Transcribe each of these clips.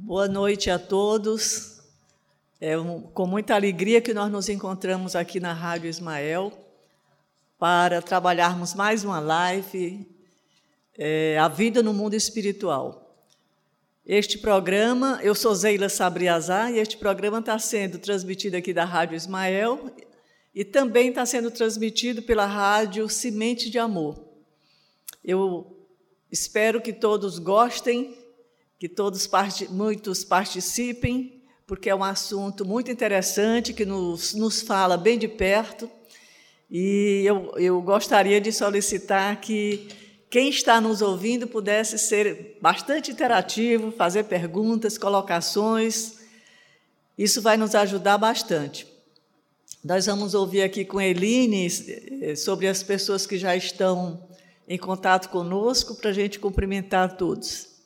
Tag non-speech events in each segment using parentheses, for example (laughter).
Boa noite a todos. É um, com muita alegria que nós nos encontramos aqui na Rádio Ismael para trabalharmos mais uma live, é, A Vida no Mundo Espiritual. Este programa, eu sou Zeila Sabriazar e este programa está sendo transmitido aqui da Rádio Ismael e também está sendo transmitido pela Rádio Semente de Amor. Eu espero que todos gostem que todos muitos participem, porque é um assunto muito interessante que nos, nos fala bem de perto. E eu, eu gostaria de solicitar que quem está nos ouvindo pudesse ser bastante interativo, fazer perguntas, colocações. Isso vai nos ajudar bastante. Nós vamos ouvir aqui com Eline eh, sobre as pessoas que já estão em contato conosco, para a gente cumprimentar todos.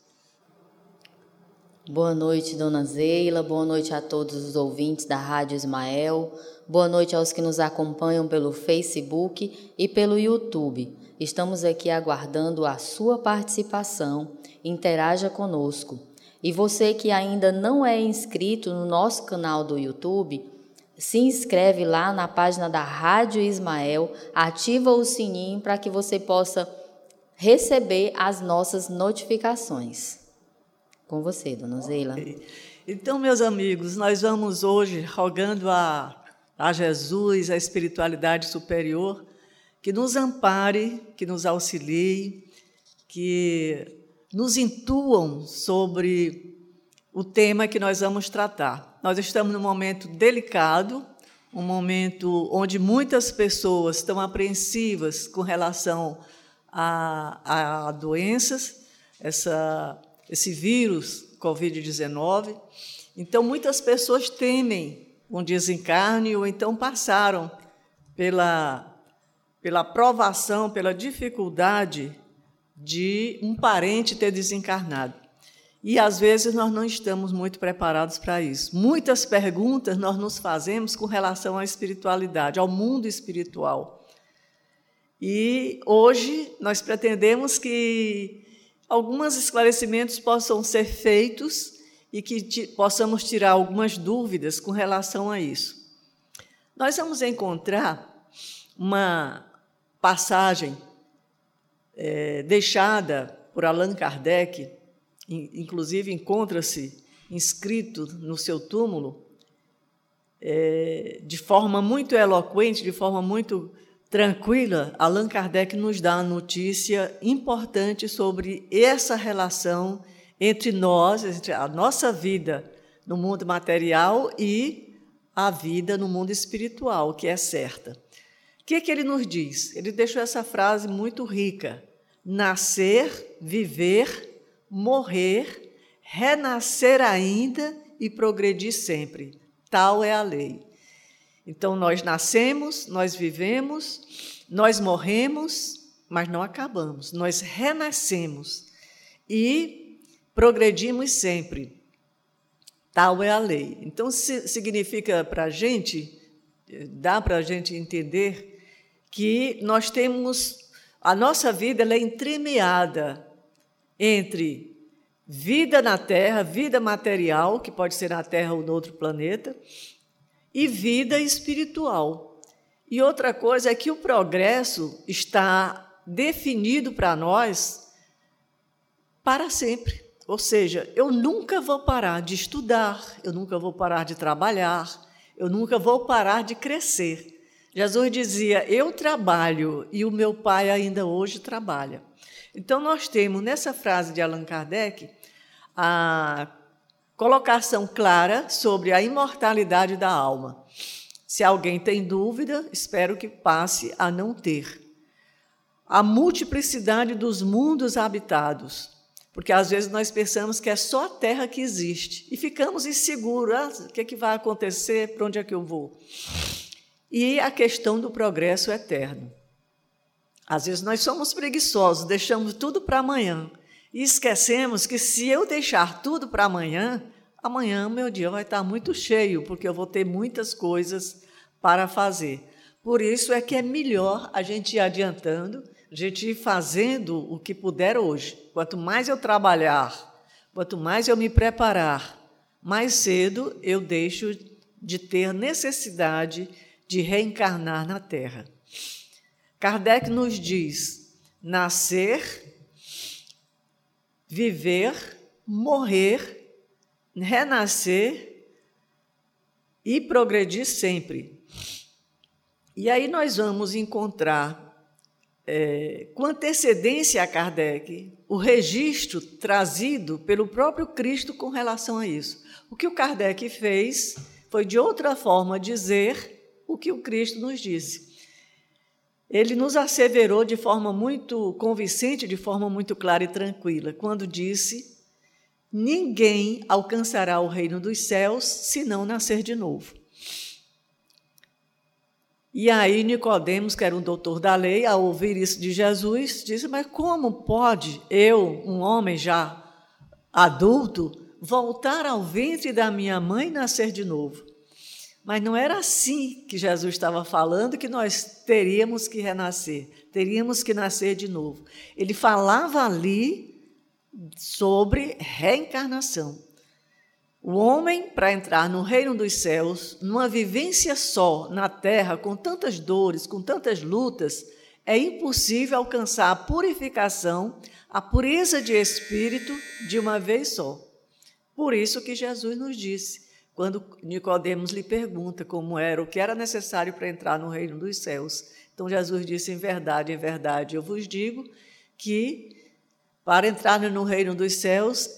Boa noite, dona Zeila. Boa noite a todos os ouvintes da Rádio Ismael. Boa noite aos que nos acompanham pelo Facebook e pelo YouTube. Estamos aqui aguardando a sua participação. Interaja conosco. E você que ainda não é inscrito no nosso canal do YouTube, se inscreve lá na página da Rádio Ismael, ativa o sininho para que você possa receber as nossas notificações. Com você, dona Zeila. Então, meus amigos, nós vamos hoje rogando a, a Jesus, a espiritualidade superior, que nos ampare, que nos auxilie, que nos intuam sobre o tema que nós vamos tratar. Nós estamos num momento delicado, um momento onde muitas pessoas estão apreensivas com relação a, a doenças, essa esse vírus Covid-19. Então, muitas pessoas temem um desencarne ou então passaram pela, pela provação, pela dificuldade de um parente ter desencarnado. E às vezes nós não estamos muito preparados para isso. Muitas perguntas nós nos fazemos com relação à espiritualidade, ao mundo espiritual. E hoje nós pretendemos que alguns esclarecimentos possam ser feitos e que possamos tirar algumas dúvidas com relação a isso. Nós vamos encontrar uma passagem é, deixada por Allan Kardec, inclusive encontra-se inscrito no seu túmulo, é, de forma muito eloquente, de forma muito tranquila, Allan Kardec nos dá uma notícia importante sobre essa relação entre nós, entre a nossa vida no mundo material e a vida no mundo espiritual, que é certa. O que, é que ele nos diz? Ele deixou essa frase muito rica: nascer, viver, morrer, renascer ainda e progredir sempre. Tal é a lei. Então, nós nascemos, nós vivemos, nós morremos, mas não acabamos, nós renascemos e progredimos sempre. Tal é a lei. Então, significa para a gente, dá para a gente entender que nós temos, a nossa vida é entremeada entre vida na Terra, vida material, que pode ser na Terra ou no outro planeta, e vida espiritual. E outra coisa é que o progresso está definido para nós para sempre. Ou seja, eu nunca vou parar de estudar, eu nunca vou parar de trabalhar, eu nunca vou parar de crescer. Jesus dizia: Eu trabalho e o meu Pai ainda hoje trabalha. Então, nós temos nessa frase de Allan Kardec a colocação clara sobre a imortalidade da alma. Se alguém tem dúvida, espero que passe a não ter. A multiplicidade dos mundos habitados, porque às vezes nós pensamos que é só a Terra que existe e ficamos inseguros: ah, o que, é que vai acontecer, para onde é que eu vou? E a questão do progresso eterno. Às vezes nós somos preguiçosos, deixamos tudo para amanhã e esquecemos que se eu deixar tudo para amanhã, amanhã meu dia vai estar muito cheio, porque eu vou ter muitas coisas para fazer. Por isso é que é melhor a gente ir adiantando, a gente ir fazendo o que puder hoje. Quanto mais eu trabalhar Quanto mais eu me preparar, mais cedo eu deixo de ter necessidade de reencarnar na Terra. Kardec nos diz: nascer, viver, morrer, renascer e progredir sempre. E aí nós vamos encontrar, é, com antecedência a Kardec, o registro trazido pelo próprio Cristo com relação a isso. O que o Kardec fez foi, de outra forma, dizer o que o Cristo nos disse. Ele nos asseverou de forma muito convincente, de forma muito clara e tranquila, quando disse: Ninguém alcançará o reino dos céus se não nascer de novo. E aí Nicodemos, que era um doutor da lei, ao ouvir isso de Jesus, disse: "Mas como pode eu, um homem já adulto, voltar ao ventre da minha mãe e nascer de novo?" Mas não era assim que Jesus estava falando que nós teríamos que renascer, teríamos que nascer de novo. Ele falava ali sobre reencarnação. O homem, para entrar no reino dos céus, numa vivência só na terra, com tantas dores, com tantas lutas, é impossível alcançar a purificação, a pureza de espírito de uma vez só. Por isso que Jesus nos disse, quando Nicodemos lhe pergunta como era, o que era necessário para entrar no reino dos céus. Então Jesus disse: "Em verdade, em verdade, eu vos digo que para entrar no reino dos céus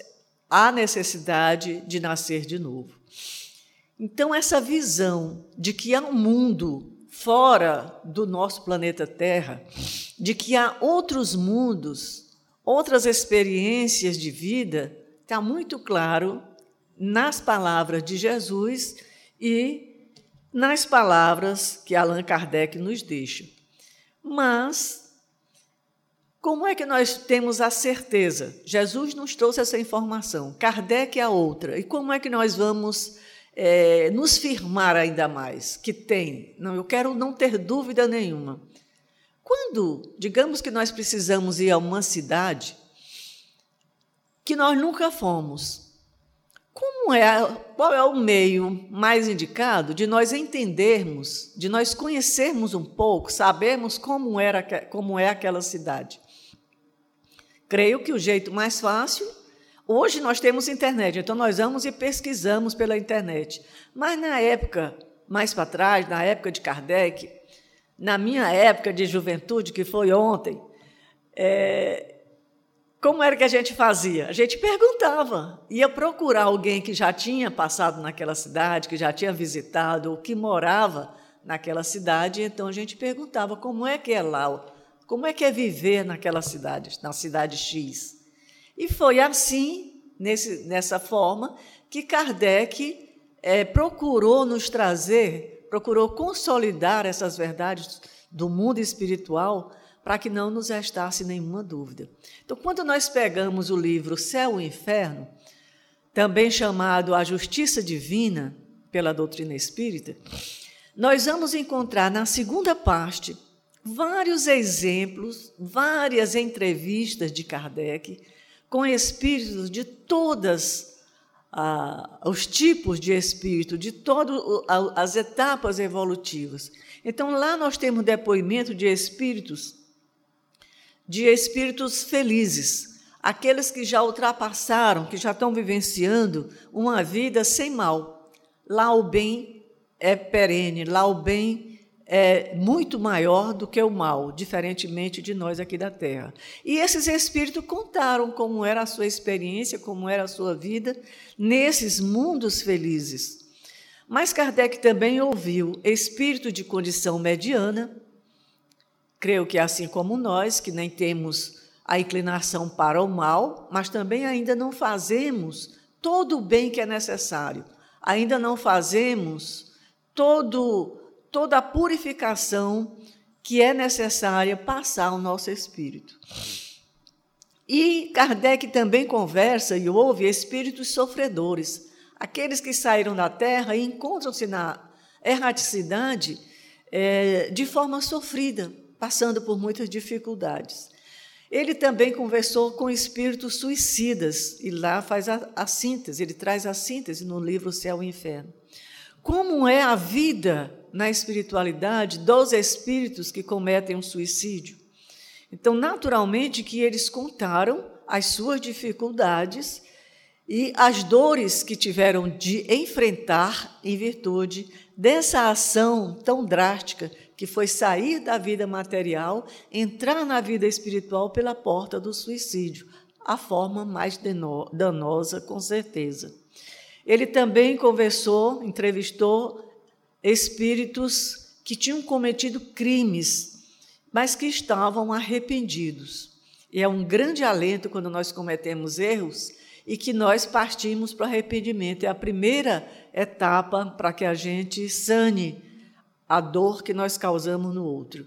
há necessidade de nascer de novo. Então, essa visão de que há um mundo fora do nosso planeta Terra, de que há outros mundos, outras experiências de vida, está muito claro nas palavras de Jesus e nas palavras que Allan Kardec nos deixa. Mas como é que nós temos a certeza? Jesus nos trouxe essa informação, Kardec a outra. E como é que nós vamos é, nos firmar ainda mais que tem? Não, eu quero não ter dúvida nenhuma. Quando, digamos que nós precisamos ir a uma cidade que nós nunca fomos, como é, qual é o meio mais indicado de nós entendermos, de nós conhecermos um pouco, sabermos como era como é aquela cidade? Creio que o jeito mais fácil. Hoje nós temos internet, então nós vamos e pesquisamos pela internet. Mas na época, mais para trás, na época de Kardec, na minha época de juventude, que foi ontem, é, como era que a gente fazia? A gente perguntava, ia procurar alguém que já tinha passado naquela cidade, que já tinha visitado, ou que morava naquela cidade, então a gente perguntava como é que é lá como é que é viver naquela cidade, na cidade X? E foi assim, nesse, nessa forma, que Kardec é, procurou nos trazer, procurou consolidar essas verdades do mundo espiritual para que não nos restasse nenhuma dúvida. Então, quando nós pegamos o livro Céu e Inferno, também chamado A Justiça Divina pela doutrina espírita, nós vamos encontrar na segunda parte vários exemplos, várias entrevistas de Kardec com espíritos de todas ah, os tipos de espírito, de todas as etapas evolutivas. Então lá nós temos depoimento de espíritos, de espíritos felizes, aqueles que já ultrapassaram, que já estão vivenciando uma vida sem mal. Lá o bem é perene, lá o bem é muito maior do que o mal, diferentemente de nós aqui da Terra. E esses espíritos contaram como era a sua experiência, como era a sua vida nesses mundos felizes. Mas Kardec também ouviu espírito de condição mediana, creio que assim como nós, que nem temos a inclinação para o mal, mas também ainda não fazemos todo o bem que é necessário, ainda não fazemos todo toda a purificação que é necessária passar ao nosso espírito. E Kardec também conversa e ouve espíritos sofredores, aqueles que saíram da terra e encontram-se na erraticidade é, de forma sofrida, passando por muitas dificuldades. Ele também conversou com espíritos suicidas, e lá faz a, a síntese, ele traz a síntese no livro Céu e Inferno. Como é a vida na espiritualidade dos espíritos que cometem um suicídio? Então, naturalmente que eles contaram as suas dificuldades e as dores que tiveram de enfrentar em virtude dessa ação tão drástica que foi sair da vida material, entrar na vida espiritual pela porta do suicídio, a forma mais danosa, com certeza. Ele também conversou, entrevistou espíritos que tinham cometido crimes, mas que estavam arrependidos. E é um grande alento quando nós cometemos erros e que nós partimos para o arrependimento. É a primeira etapa para que a gente sane a dor que nós causamos no outro.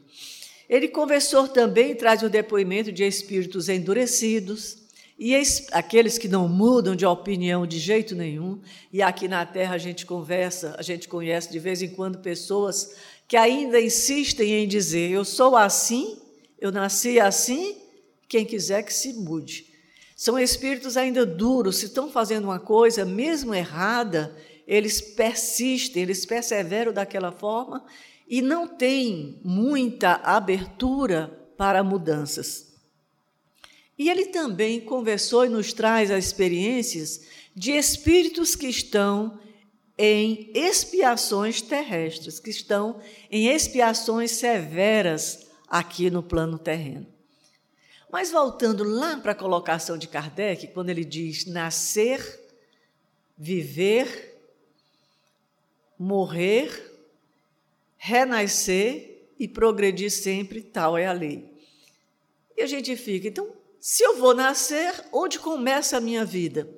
Ele conversou também, traz o depoimento de espíritos endurecidos e aqueles que não mudam de opinião de jeito nenhum. E aqui na Terra a gente conversa, a gente conhece de vez em quando pessoas que ainda insistem em dizer: eu sou assim, eu nasci assim, quem quiser que se mude. São espíritos ainda duros, se estão fazendo uma coisa, mesmo errada, eles persistem, eles perseveram daquela forma e não têm muita abertura para mudanças. E ele também conversou e nos traz as experiências de espíritos que estão em expiações terrestres, que estão em expiações severas aqui no plano terreno. Mas voltando lá para a colocação de Kardec, quando ele diz nascer, viver, morrer, renascer e progredir sempre, tal é a lei. E a gente fica, então, se eu vou nascer, onde começa a minha vida?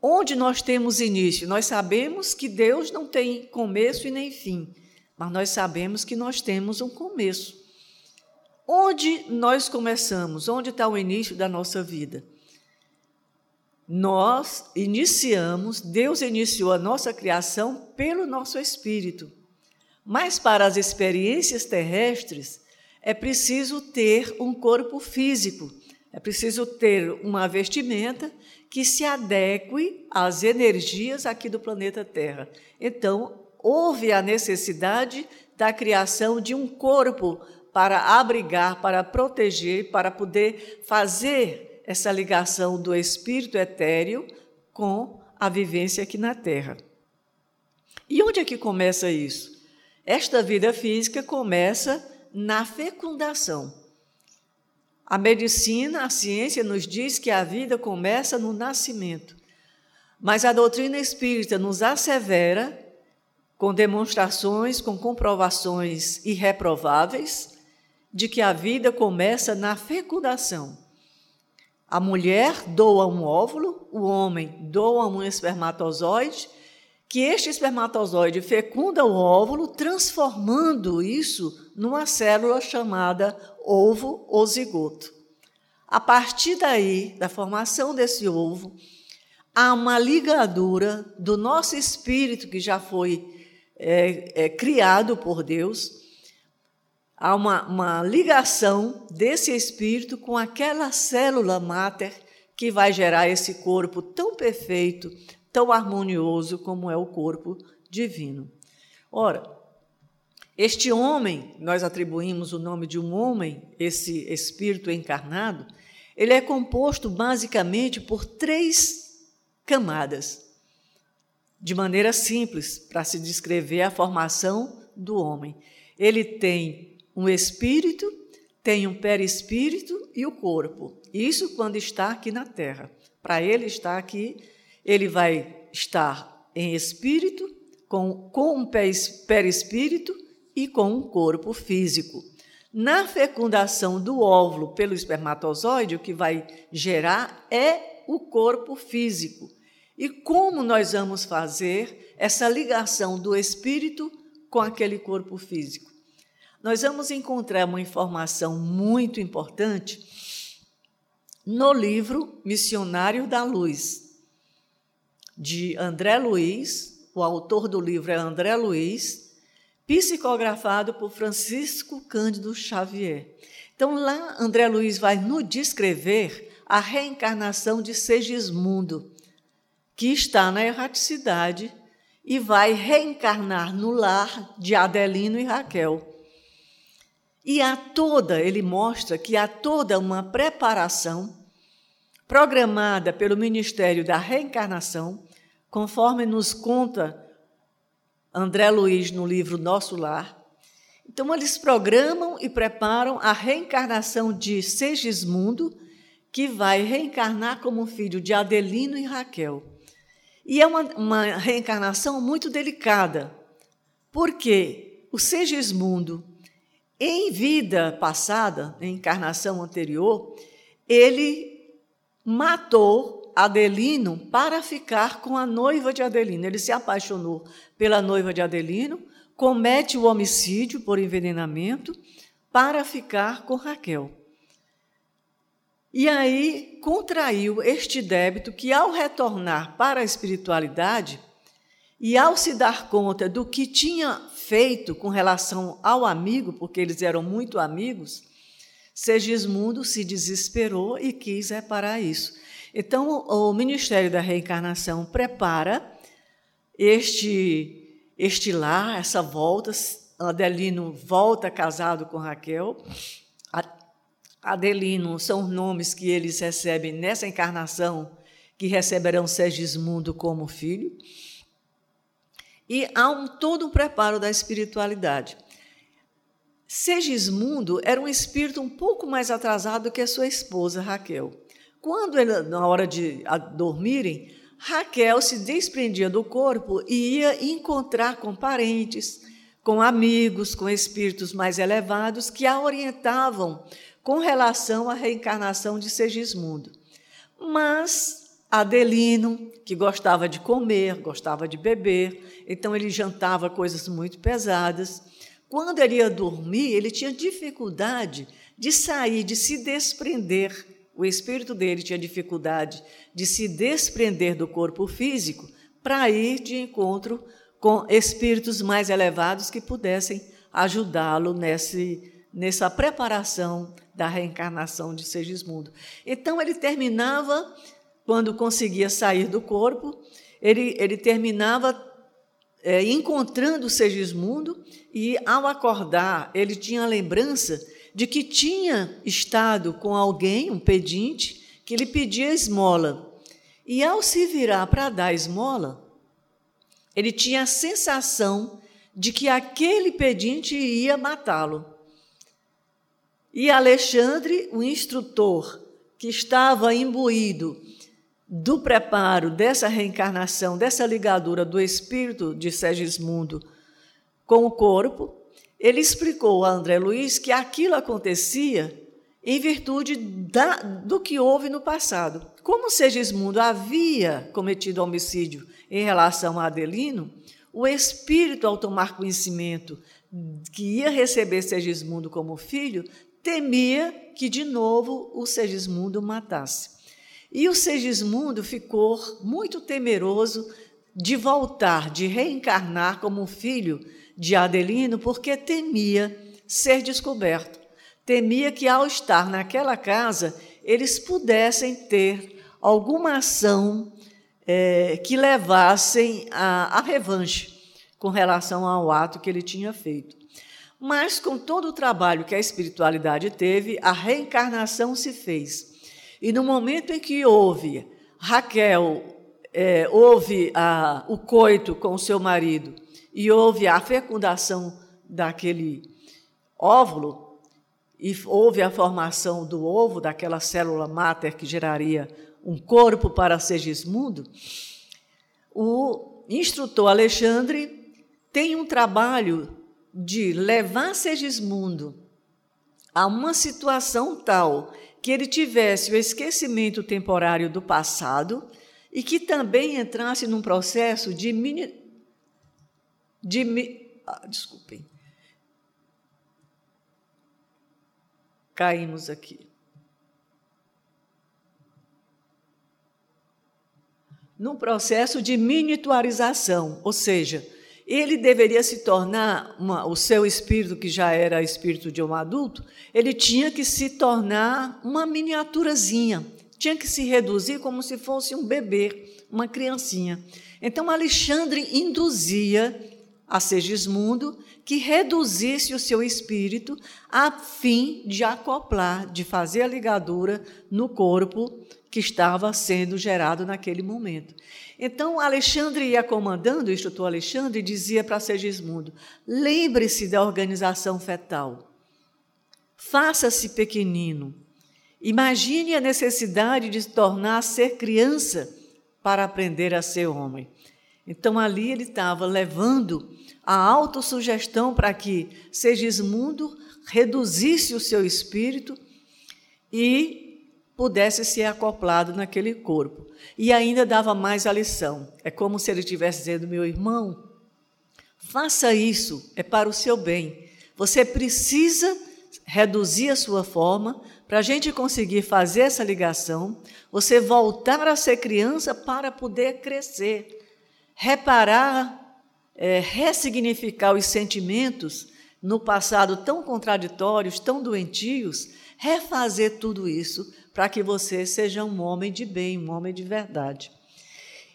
Onde nós temos início? Nós sabemos que Deus não tem começo e nem fim, mas nós sabemos que nós temos um começo. Onde nós começamos? Onde está o início da nossa vida? Nós iniciamos, Deus iniciou a nossa criação pelo nosso espírito. Mas para as experiências terrestres, é preciso ter um corpo físico, é preciso ter uma vestimenta que se adeque às energias aqui do planeta Terra. Então, houve a necessidade da criação de um corpo para abrigar, para proteger, para poder fazer essa ligação do espírito etéreo com a vivência aqui na Terra. E onde é que começa isso? Esta vida física começa na fecundação. A medicina, a ciência nos diz que a vida começa no nascimento. Mas a doutrina espírita nos assevera, com demonstrações, com comprovações irreprováveis, de que a vida começa na fecundação. A mulher doa um óvulo, o homem doa um espermatozoide, que este espermatozoide fecunda o óvulo, transformando isso numa célula chamada ovo ou zigoto. A partir daí, da formação desse ovo, há uma ligadura do nosso espírito que já foi é, é, criado por Deus há uma, uma ligação desse espírito com aquela célula máter que vai gerar esse corpo tão perfeito, tão harmonioso como é o corpo divino. Ora, este homem, nós atribuímos o nome de um homem, esse espírito encarnado, ele é composto basicamente por três camadas, de maneira simples, para se descrever a formação do homem. Ele tem um espírito, tem um perispírito e o corpo. Isso quando está aqui na Terra. Para ele estar aqui, ele vai estar em espírito, com, com um perispírito e com um corpo físico. Na fecundação do óvulo pelo espermatozoide, o que vai gerar é o corpo físico. E como nós vamos fazer essa ligação do espírito com aquele corpo físico? nós vamos encontrar uma informação muito importante no livro Missionário da Luz, de André Luiz, o autor do livro é André Luiz, psicografado por Francisco Cândido Xavier. Então, lá, André Luiz vai nos descrever a reencarnação de Segismundo, que está na erraticidade e vai reencarnar no lar de Adelino e Raquel. E há toda, ele mostra que há toda uma preparação programada pelo Ministério da Reencarnação, conforme nos conta André Luiz no livro Nosso Lar. Então, eles programam e preparam a reencarnação de Segismundo, que vai reencarnar como filho de Adelino e Raquel. E é uma, uma reencarnação muito delicada, porque o Segismundo, em vida passada, em encarnação anterior, ele matou Adelino para ficar com a noiva de Adelino. Ele se apaixonou pela noiva de Adelino, comete o homicídio por envenenamento para ficar com Raquel. E aí contraiu este débito que, ao retornar para a espiritualidade e ao se dar conta do que tinha feito com relação ao amigo, porque eles eram muito amigos, Segismundo se desesperou e quis reparar isso. Então, o Ministério da Reencarnação prepara este, este lar, essa volta. Adelino volta casado com Raquel, Adelino são nomes que eles recebem nessa encarnação, que receberão Sergismundo como filho. E há um, todo um preparo da espiritualidade. Segismundo era um espírito um pouco mais atrasado que a sua esposa Raquel. Quando na hora de dormirem, Raquel se desprendia do corpo e ia encontrar com parentes, com amigos, com espíritos mais elevados que a orientavam com relação à reencarnação de Segismundo. Mas Adelino, que gostava de comer, gostava de beber, então ele jantava coisas muito pesadas. Quando ele ia dormir, ele tinha dificuldade de sair, de se desprender. O espírito dele tinha dificuldade de se desprender do corpo físico para ir de encontro com espíritos mais elevados que pudessem ajudá-lo nessa preparação da reencarnação de Segismundo. Então, ele terminava, quando conseguia sair do corpo, ele, ele terminava é, encontrando Segismundo e, ao acordar, ele tinha a lembrança de que tinha estado com alguém, um pedinte, que lhe pedia esmola. E, ao se virar para dar esmola, ele tinha a sensação de que aquele pedinte ia matá-lo. E Alexandre, o instrutor que estava imbuído do preparo dessa reencarnação, dessa ligadura do espírito de Segismundo com o corpo, ele explicou a André Luiz que aquilo acontecia em virtude da, do que houve no passado. Como Segismundo havia cometido homicídio em relação a Adelino, o espírito, ao tomar conhecimento que ia receber Segismundo como filho, temia que de novo o Segismundo matasse. E o Segismundo ficou muito temeroso de voltar, de reencarnar como filho de Adelino, porque temia ser descoberto. Temia que, ao estar naquela casa, eles pudessem ter alguma ação é, que levassem a revanche com relação ao ato que ele tinha feito. Mas, com todo o trabalho que a espiritualidade teve, a reencarnação se fez. E no momento em que houve, Raquel é, houve a, o coito com seu marido e houve a fecundação daquele óvulo, e houve a formação do ovo, daquela célula máter que geraria um corpo para Segismundo, o instrutor Alexandre tem um trabalho de levar Segismundo a uma situação tal que ele tivesse o esquecimento temporário do passado e que também entrasse num processo de de ah, desculpem. Caímos aqui. Num processo de miniaturização, ou seja, ele deveria se tornar, uma, o seu espírito, que já era espírito de um adulto, ele tinha que se tornar uma miniaturazinha, tinha que se reduzir como se fosse um bebê, uma criancinha. Então, Alexandre induzia a Segismundo que reduzisse o seu espírito a fim de acoplar, de fazer a ligadura no corpo que estava sendo gerado naquele momento. Então, Alexandre ia comandando, o instrutor Alexandre, dizia para Segismundo: lembre-se da organização fetal, faça-se pequenino, imagine a necessidade de se tornar ser criança para aprender a ser homem. Então, ali ele estava levando a autossugestão para que Segismundo reduzisse o seu espírito e pudesse ser acoplado naquele corpo. E ainda dava mais a lição. É como se ele estivesse dizendo: meu irmão, faça isso, é para o seu bem. Você precisa reduzir a sua forma para a gente conseguir fazer essa ligação, você voltar a ser criança para poder crescer, reparar é, ressignificar os sentimentos no passado tão contraditórios, tão doentios, refazer tudo isso para que você seja um homem de bem, um homem de verdade.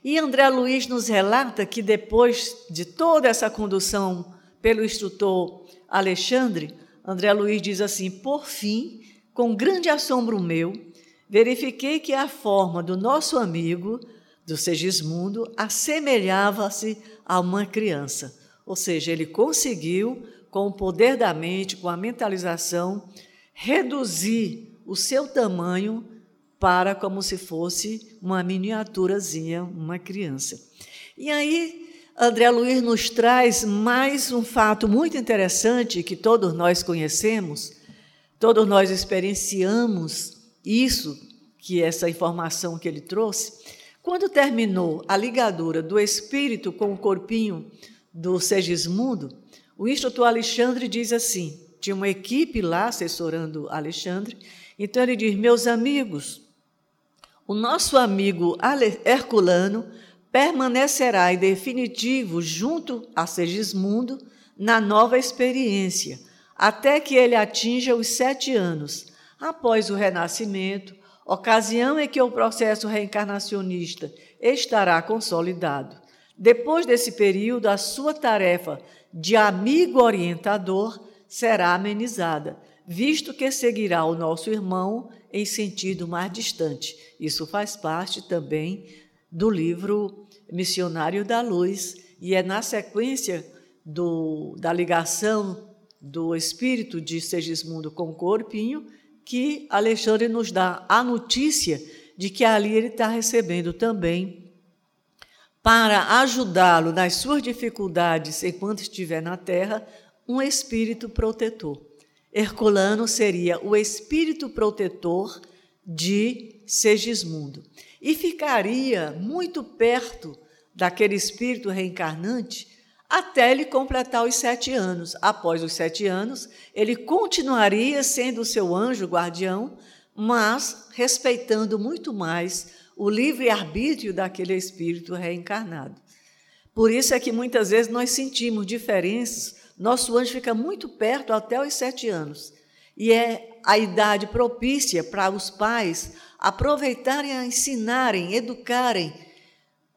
E André Luiz nos relata que depois de toda essa condução pelo instrutor Alexandre, André Luiz diz assim: Por fim, com grande assombro meu, verifiquei que a forma do nosso amigo, do Segismundo, assemelhava-se a uma criança. Ou seja, ele conseguiu, com o poder da mente, com a mentalização, reduzir o seu tamanho para como se fosse uma miniaturazinha, uma criança. E aí, André Luiz nos traz mais um fato muito interessante que todos nós conhecemos, todos nós experienciamos isso, que essa informação que ele trouxe, quando terminou a ligadura do espírito com o corpinho do Segismundo, o instrutor Alexandre diz assim: tinha uma equipe lá assessorando Alexandre, então ele diz: Meus amigos, o nosso amigo Herculano permanecerá em definitivo junto a Segismundo na nova experiência, até que ele atinja os sete anos, após o renascimento, ocasião em que o processo reencarnacionista estará consolidado. Depois desse período, a sua tarefa de amigo orientador será amenizada, visto que seguirá o nosso irmão em sentido mais distante. Isso faz parte também do livro Missionário da Luz, e é na sequência do, da ligação do espírito de Segismundo com o corpinho que Alexandre nos dá a notícia de que ali ele está recebendo também para ajudá-lo nas suas dificuldades enquanto estiver na terra, um espírito protetor. Herculano seria o espírito protetor de Segismundo e ficaria muito perto daquele espírito reencarnante até ele completar os sete anos. Após os sete anos, ele continuaria sendo o seu anjo guardião, mas respeitando muito mais o livre-arbítrio daquele espírito reencarnado. Por isso é que muitas vezes nós sentimos diferenças, nosso anjo fica muito perto até os sete anos. E é a idade propícia para os pais aproveitarem a ensinarem, educarem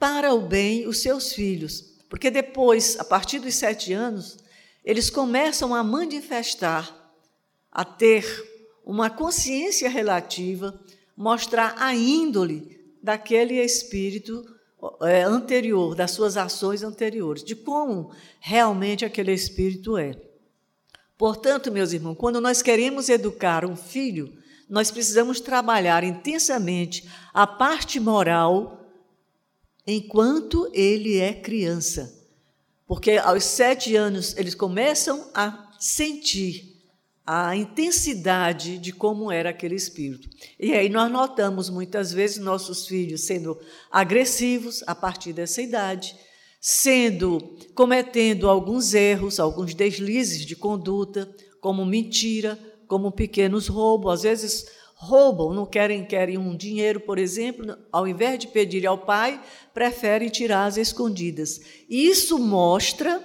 para o bem os seus filhos porque depois, a partir dos sete anos, eles começam a manifestar, a ter uma consciência relativa, mostrar a índole daquele espírito é, anterior, das suas ações anteriores, de como realmente aquele espírito é. Portanto, meus irmãos, quando nós queremos educar um filho, nós precisamos trabalhar intensamente a parte moral enquanto ele é criança. Porque aos sete anos eles começam a sentir a intensidade de como era aquele espírito. E aí nós notamos muitas vezes nossos filhos sendo agressivos a partir dessa idade, sendo cometendo alguns erros, alguns deslizes de conduta, como mentira, como pequenos roubos, às vezes roubam, não querem, querem um dinheiro, por exemplo, ao invés de pedir ao pai, preferem tirar as escondidas. Isso mostra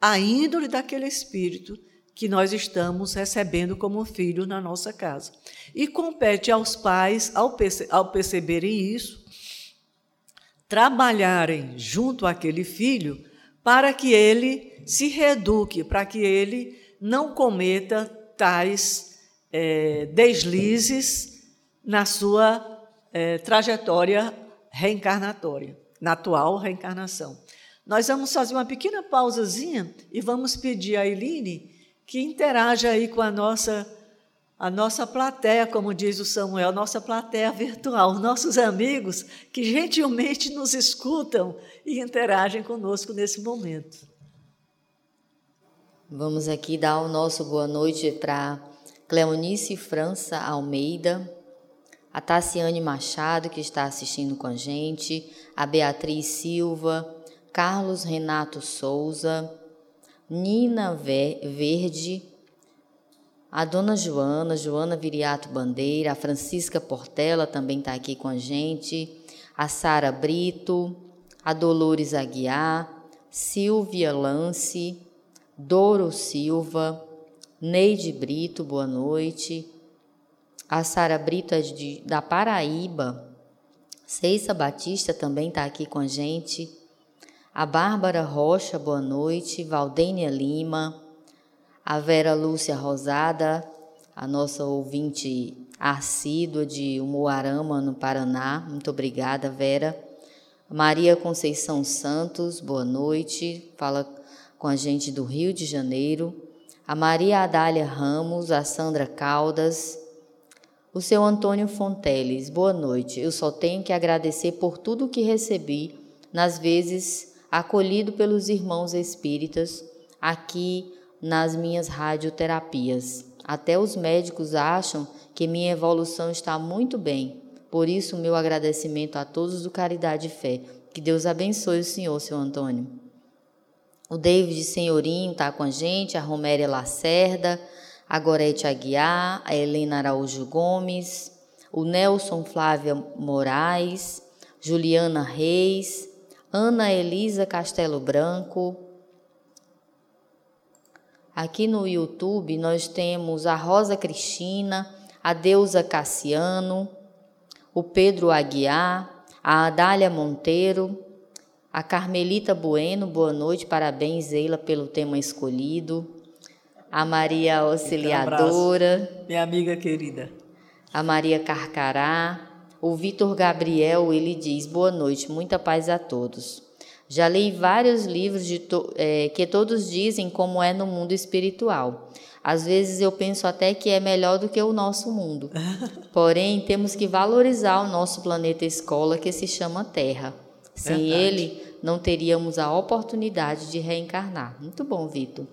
a índole daquele espírito que nós estamos recebendo como filho na nossa casa. E compete aos pais, ao, perce ao perceberem isso, trabalharem junto àquele filho para que ele se reeduque, para que ele não cometa tais é, deslizes na sua é, trajetória reencarnatória, na atual reencarnação. Nós vamos fazer uma pequena pausazinha e vamos pedir a Eline que interaja aí com a nossa a nossa plateia, como diz o Samuel, nossa plateia virtual, nossos amigos que gentilmente nos escutam e interagem conosco nesse momento. Vamos aqui dar o nosso boa noite para Cleonice França Almeida, a Tassiane Machado, que está assistindo com a gente, a Beatriz Silva, Carlos Renato Souza, Nina Verde, a dona Joana, Joana Viriato Bandeira, a Francisca Portela também está aqui com a gente, a Sara Brito, a Dolores Aguiar, Silvia Lance, Doro Silva, Neide Brito, boa noite. A Sara Brito é de, da Paraíba. Ceissa Batista também está aqui com a gente. A Bárbara Rocha, boa noite. Valdênia Lima. A Vera Lúcia Rosada, a nossa ouvinte assídua de Umuarama, no Paraná. Muito obrigada, Vera. Maria Conceição Santos, boa noite. Fala com a gente do Rio de Janeiro, a Maria Adália Ramos, a Sandra Caldas, o seu Antônio Fonteles, boa noite. Eu só tenho que agradecer por tudo que recebi nas vezes acolhido pelos irmãos espíritas aqui nas minhas radioterapias. Até os médicos acham que minha evolução está muito bem. Por isso, meu agradecimento a todos do Caridade e Fé. Que Deus abençoe o senhor, seu Antônio. O David Senhorinho está com a gente, a Roméria Lacerda, a Gorete Aguiar, a Helena Araújo Gomes, o Nelson Flávia Moraes, Juliana Reis, Ana Elisa Castelo Branco. Aqui no YouTube nós temos a Rosa Cristina, a Deusa Cassiano, o Pedro Aguiar, a Adália Monteiro, a Carmelita Bueno, boa noite, parabéns, Eila, pelo tema escolhido. A Maria Auxiliadora. Um minha amiga querida. A Maria Carcará. O Vitor Gabriel, ele diz: boa noite, muita paz a todos. Já li vários livros to, é, que todos dizem como é no mundo espiritual. Às vezes eu penso até que é melhor do que o nosso mundo. (laughs) Porém, temos que valorizar o nosso planeta escola que se chama Terra. Sem Verdade. ele, não teríamos a oportunidade de reencarnar. Muito bom, Vitor.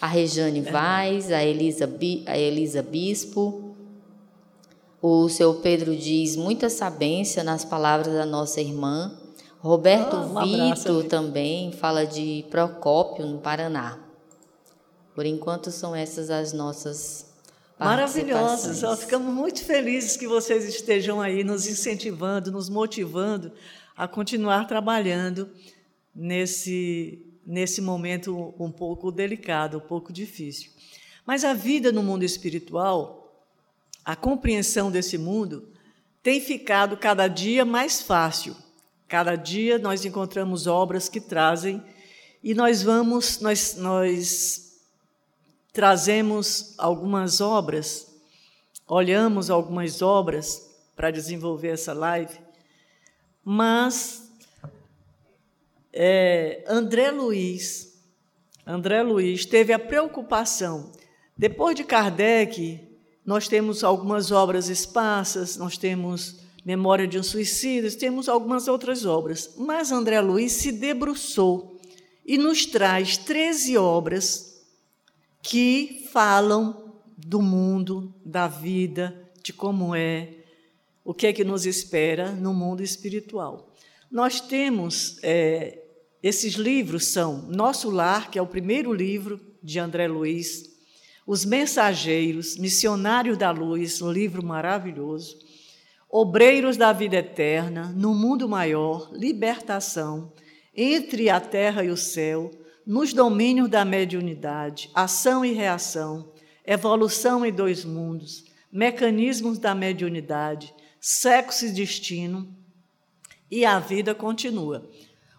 A Rejane Vaz, a Elisa, a Elisa Bispo. O seu Pedro diz muita sabência nas palavras da nossa irmã. Roberto ah, um Vitor também fala de Procópio, no Paraná. Por enquanto, são essas as nossas Maravilhosas. ficamos muito felizes que vocês estejam aí nos incentivando, nos motivando a continuar trabalhando nesse, nesse momento um pouco delicado, um pouco difícil. Mas a vida no mundo espiritual, a compreensão desse mundo, tem ficado cada dia mais fácil. Cada dia nós encontramos obras que trazem e nós vamos, nós, nós trazemos algumas obras, olhamos algumas obras para desenvolver essa live mas é, André Luiz, André Luiz teve a preocupação. Depois de Kardec, nós temos algumas obras esparsas, nós temos Memória de um Suicídio, temos algumas outras obras. Mas André Luiz se debruçou e nos traz 13 obras que falam do mundo, da vida, de como é, o que é que nos espera no mundo espiritual. Nós temos é, esses livros são Nosso Lar, que é o primeiro livro de André Luiz, Os Mensageiros, Missionários da Luz, um livro maravilhoso. Obreiros da Vida Eterna, No Mundo Maior, Libertação, Entre a Terra e o Céu, Nos Domínios da Mediunidade, Ação e Reação, Evolução em Dois Mundos, Mecanismos da Mediunidade, Sexo e Destino, e a vida continua.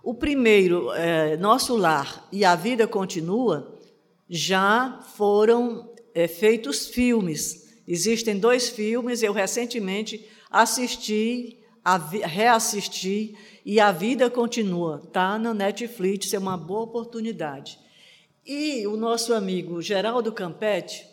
O primeiro, é, Nosso Lar e A Vida Continua, já foram é, feitos filmes. Existem dois filmes, eu recentemente assisti, reassisti, e A Vida Continua. Está na Netflix, é uma boa oportunidade. E o nosso amigo Geraldo Campetti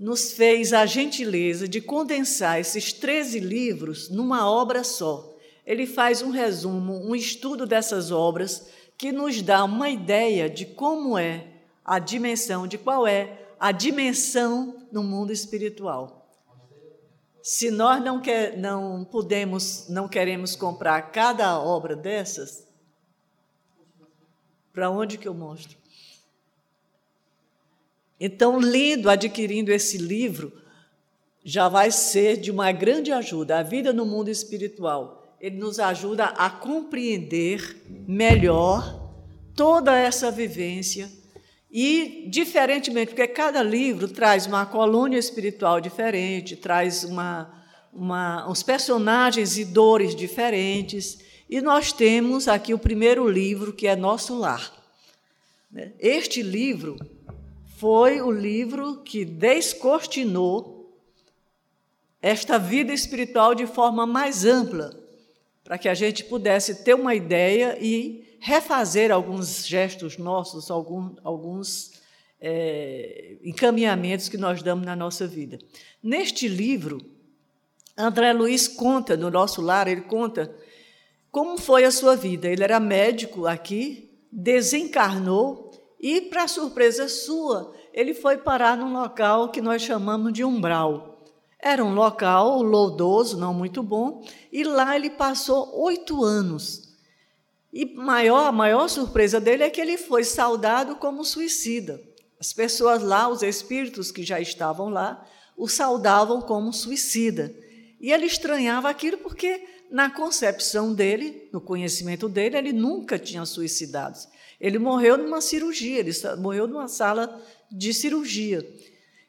nos fez a gentileza de condensar esses 13 livros numa obra só ele faz um resumo, um estudo dessas obras que nos dá uma ideia de como é a dimensão, de qual é a dimensão no mundo espiritual. Se nós não, quer, não podemos, não queremos comprar cada obra dessas, para onde que eu mostro? Então, lendo, adquirindo esse livro, já vai ser de uma grande ajuda. A vida no mundo espiritual ele nos ajuda a compreender melhor toda essa vivência e, diferentemente, porque cada livro traz uma colônia espiritual diferente, traz uma, uma, uns personagens e dores diferentes, e nós temos aqui o primeiro livro, que é Nosso Lar. Este livro foi o livro que descortinou esta vida espiritual de forma mais ampla para que a gente pudesse ter uma ideia e refazer alguns gestos nossos, algum, alguns é, encaminhamentos que nós damos na nossa vida. Neste livro, André Luiz conta, no nosso lar, ele conta como foi a sua vida. Ele era médico aqui, desencarnou e, para surpresa sua, ele foi parar num local que nós chamamos de umbral. Era um local loudoso, não muito bom, e lá ele passou oito anos. E maior, a maior surpresa dele é que ele foi saudado como suicida. As pessoas lá, os espíritos que já estavam lá, o saudavam como suicida. E ele estranhava aquilo porque, na concepção dele, no conhecimento dele, ele nunca tinha suicidado. Ele morreu numa cirurgia, ele morreu numa sala de cirurgia.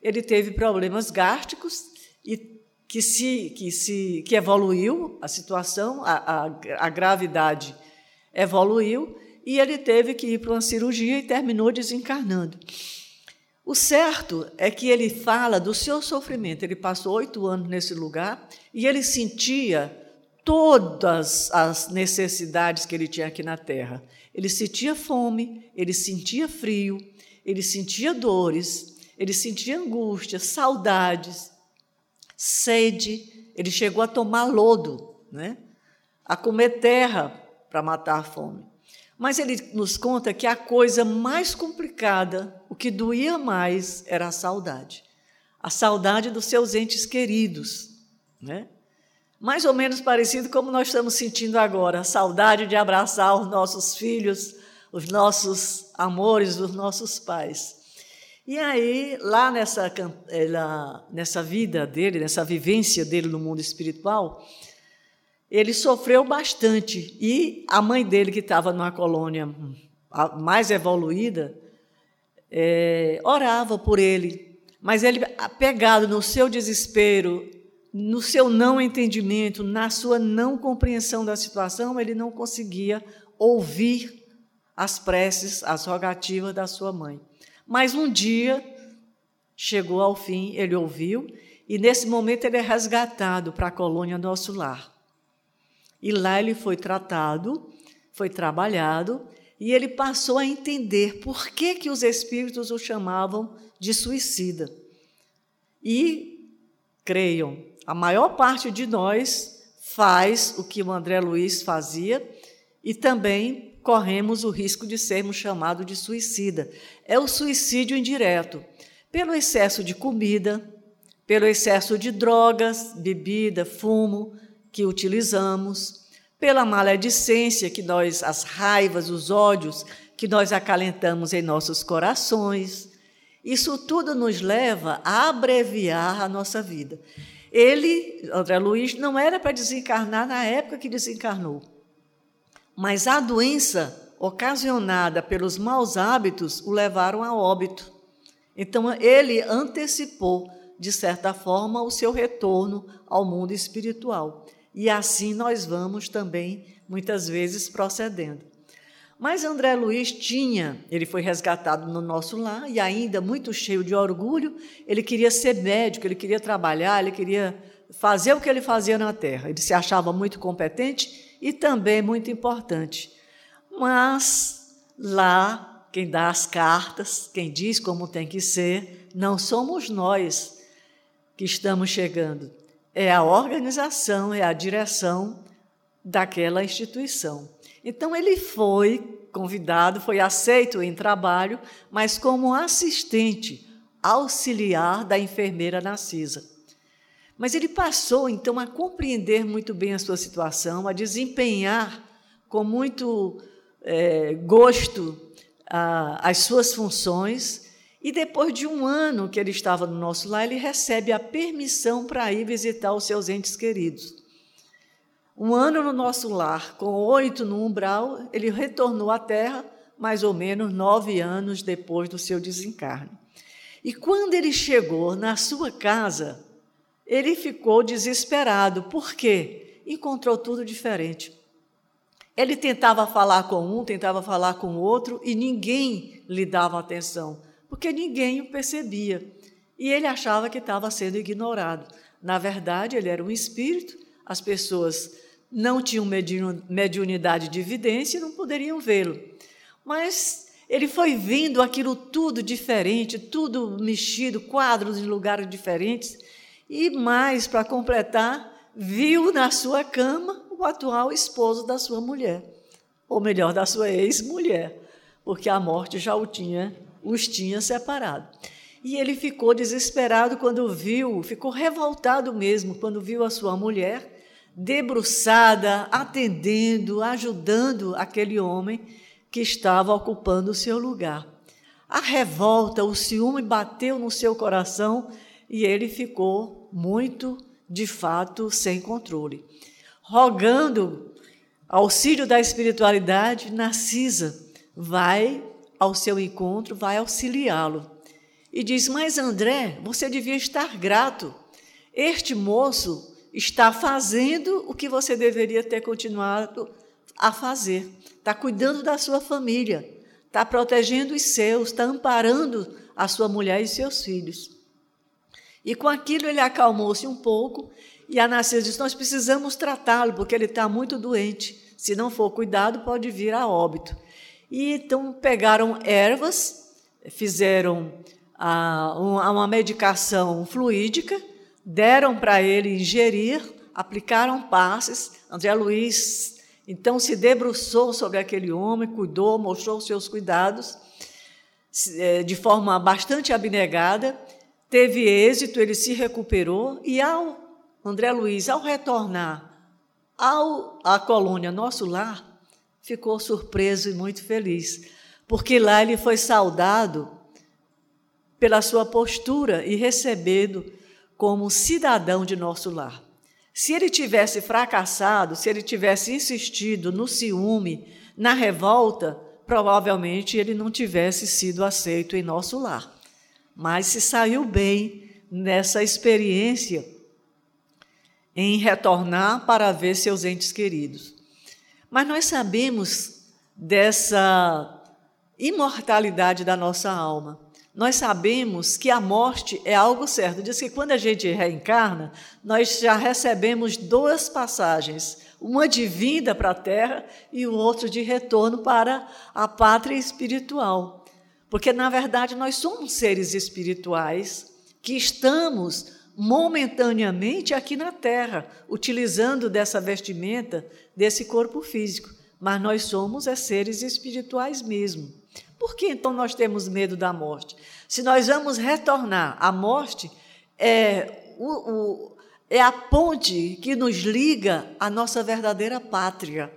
Ele teve problemas gástricos e que se que se que evoluiu a situação, a, a, a gravidade evoluiu e ele teve que ir para uma cirurgia e terminou desencarnando. O certo é que ele fala do seu sofrimento. Ele passou oito anos nesse lugar e ele sentia todas as necessidades que ele tinha aqui na Terra. Ele sentia fome, ele sentia frio, ele sentia dores, ele sentia angústia, saudades, sede, ele chegou a tomar lodo, né? a comer terra para matar a fome. Mas ele nos conta que a coisa mais complicada, o que doía mais, era a saudade. A saudade dos seus entes queridos. Né? Mais ou menos parecido como nós estamos sentindo agora, saudade de abraçar os nossos filhos, os nossos amores, os nossos pais. E aí, lá nessa, nessa vida dele, nessa vivência dele no mundo espiritual, ele sofreu bastante. E a mãe dele, que estava numa colônia mais evoluída, é, orava por ele. Mas ele, apegado no seu desespero, no seu não entendimento, na sua não compreensão da situação, ele não conseguia ouvir as preces, as rogativas da sua mãe. Mas um dia chegou ao fim, ele ouviu, e nesse momento ele é resgatado para a colônia Nosso Lar. E lá ele foi tratado, foi trabalhado, e ele passou a entender por que, que os espíritos o chamavam de suicida. E, creiam, a maior parte de nós faz o que o André Luiz fazia e também corremos o risco de sermos chamados de suicida. É o suicídio indireto, pelo excesso de comida, pelo excesso de drogas, bebida, fumo que utilizamos, pela maledicência que nós, as raivas, os ódios que nós acalentamos em nossos corações. Isso tudo nos leva a abreviar a nossa vida. Ele, André Luiz, não era para desencarnar na época que desencarnou, mas a doença ocasionada pelos maus hábitos o levaram a óbito. Então, ele antecipou, de certa forma, o seu retorno ao mundo espiritual. E assim nós vamos também, muitas vezes, procedendo. Mas André Luiz tinha, ele foi resgatado no nosso lar e ainda muito cheio de orgulho, ele queria ser médico, ele queria trabalhar, ele queria fazer o que ele fazia na terra. Ele se achava muito competente e também muito importante. Mas lá, quem dá as cartas, quem diz como tem que ser, não somos nós que estamos chegando. É a organização, é a direção daquela instituição. Então ele foi convidado, foi aceito em trabalho, mas como assistente auxiliar da enfermeira Narcisa. Mas ele passou então a compreender muito bem a sua situação, a desempenhar com muito é, gosto a, as suas funções. E depois de um ano que ele estava no nosso lar, ele recebe a permissão para ir visitar os seus entes queridos. Um ano no nosso lar, com oito no umbral, ele retornou à Terra mais ou menos nove anos depois do seu desencarne. E quando ele chegou na sua casa, ele ficou desesperado. Por quê? Encontrou tudo diferente. Ele tentava falar com um, tentava falar com o outro e ninguém lhe dava atenção, porque ninguém o percebia. E ele achava que estava sendo ignorado. Na verdade, ele era um espírito, as pessoas não tinham mediunidade de evidência e não poderiam vê-lo. Mas ele foi vendo aquilo tudo diferente, tudo mexido, quadros em lugares diferentes, e mais, para completar, viu na sua cama o atual esposo da sua mulher, ou melhor, da sua ex-mulher, porque a morte já o tinha, os tinha separado. E ele ficou desesperado quando viu, ficou revoltado mesmo quando viu a sua mulher debruçada, atendendo, ajudando aquele homem que estava ocupando o seu lugar. A revolta, o ciúme bateu no seu coração e ele ficou muito, de fato, sem controle. Rogando auxílio da espiritualidade, Narcisa vai ao seu encontro, vai auxiliá-lo. E diz: Mas André, você devia estar grato. Este moço está fazendo o que você deveria ter continuado a fazer. Está cuidando da sua família, está protegendo os seus, está amparando a sua mulher e seus filhos. E com aquilo ele acalmou-se um pouco e a Narcisa disse: Nós precisamos tratá-lo, porque ele está muito doente. Se não for cuidado, pode vir a óbito. E então pegaram ervas, fizeram a, uma medicação fluídica deram para ele ingerir, aplicaram passes. André Luiz então se debruçou sobre aquele homem, cuidou, mostrou seus cuidados é, de forma bastante abnegada. Teve êxito, ele se recuperou e ao André Luiz, ao retornar ao à colônia Nosso Lar, ficou surpreso e muito feliz, porque lá ele foi saudado pela sua postura e recebendo como cidadão de nosso lar. Se ele tivesse fracassado, se ele tivesse insistido no ciúme, na revolta, provavelmente ele não tivesse sido aceito em nosso lar. Mas se saiu bem nessa experiência em retornar para ver seus entes queridos. Mas nós sabemos dessa imortalidade da nossa alma nós sabemos que a morte é algo certo. Diz que quando a gente reencarna, nós já recebemos duas passagens, uma de vinda para a Terra e o outro de retorno para a pátria espiritual. Porque, na verdade, nós somos seres espirituais que estamos momentaneamente aqui na Terra, utilizando dessa vestimenta, desse corpo físico. Mas nós somos é seres espirituais mesmo. Por que então nós temos medo da morte? Se nós vamos retornar, a morte é, o, o, é a ponte que nos liga à nossa verdadeira pátria,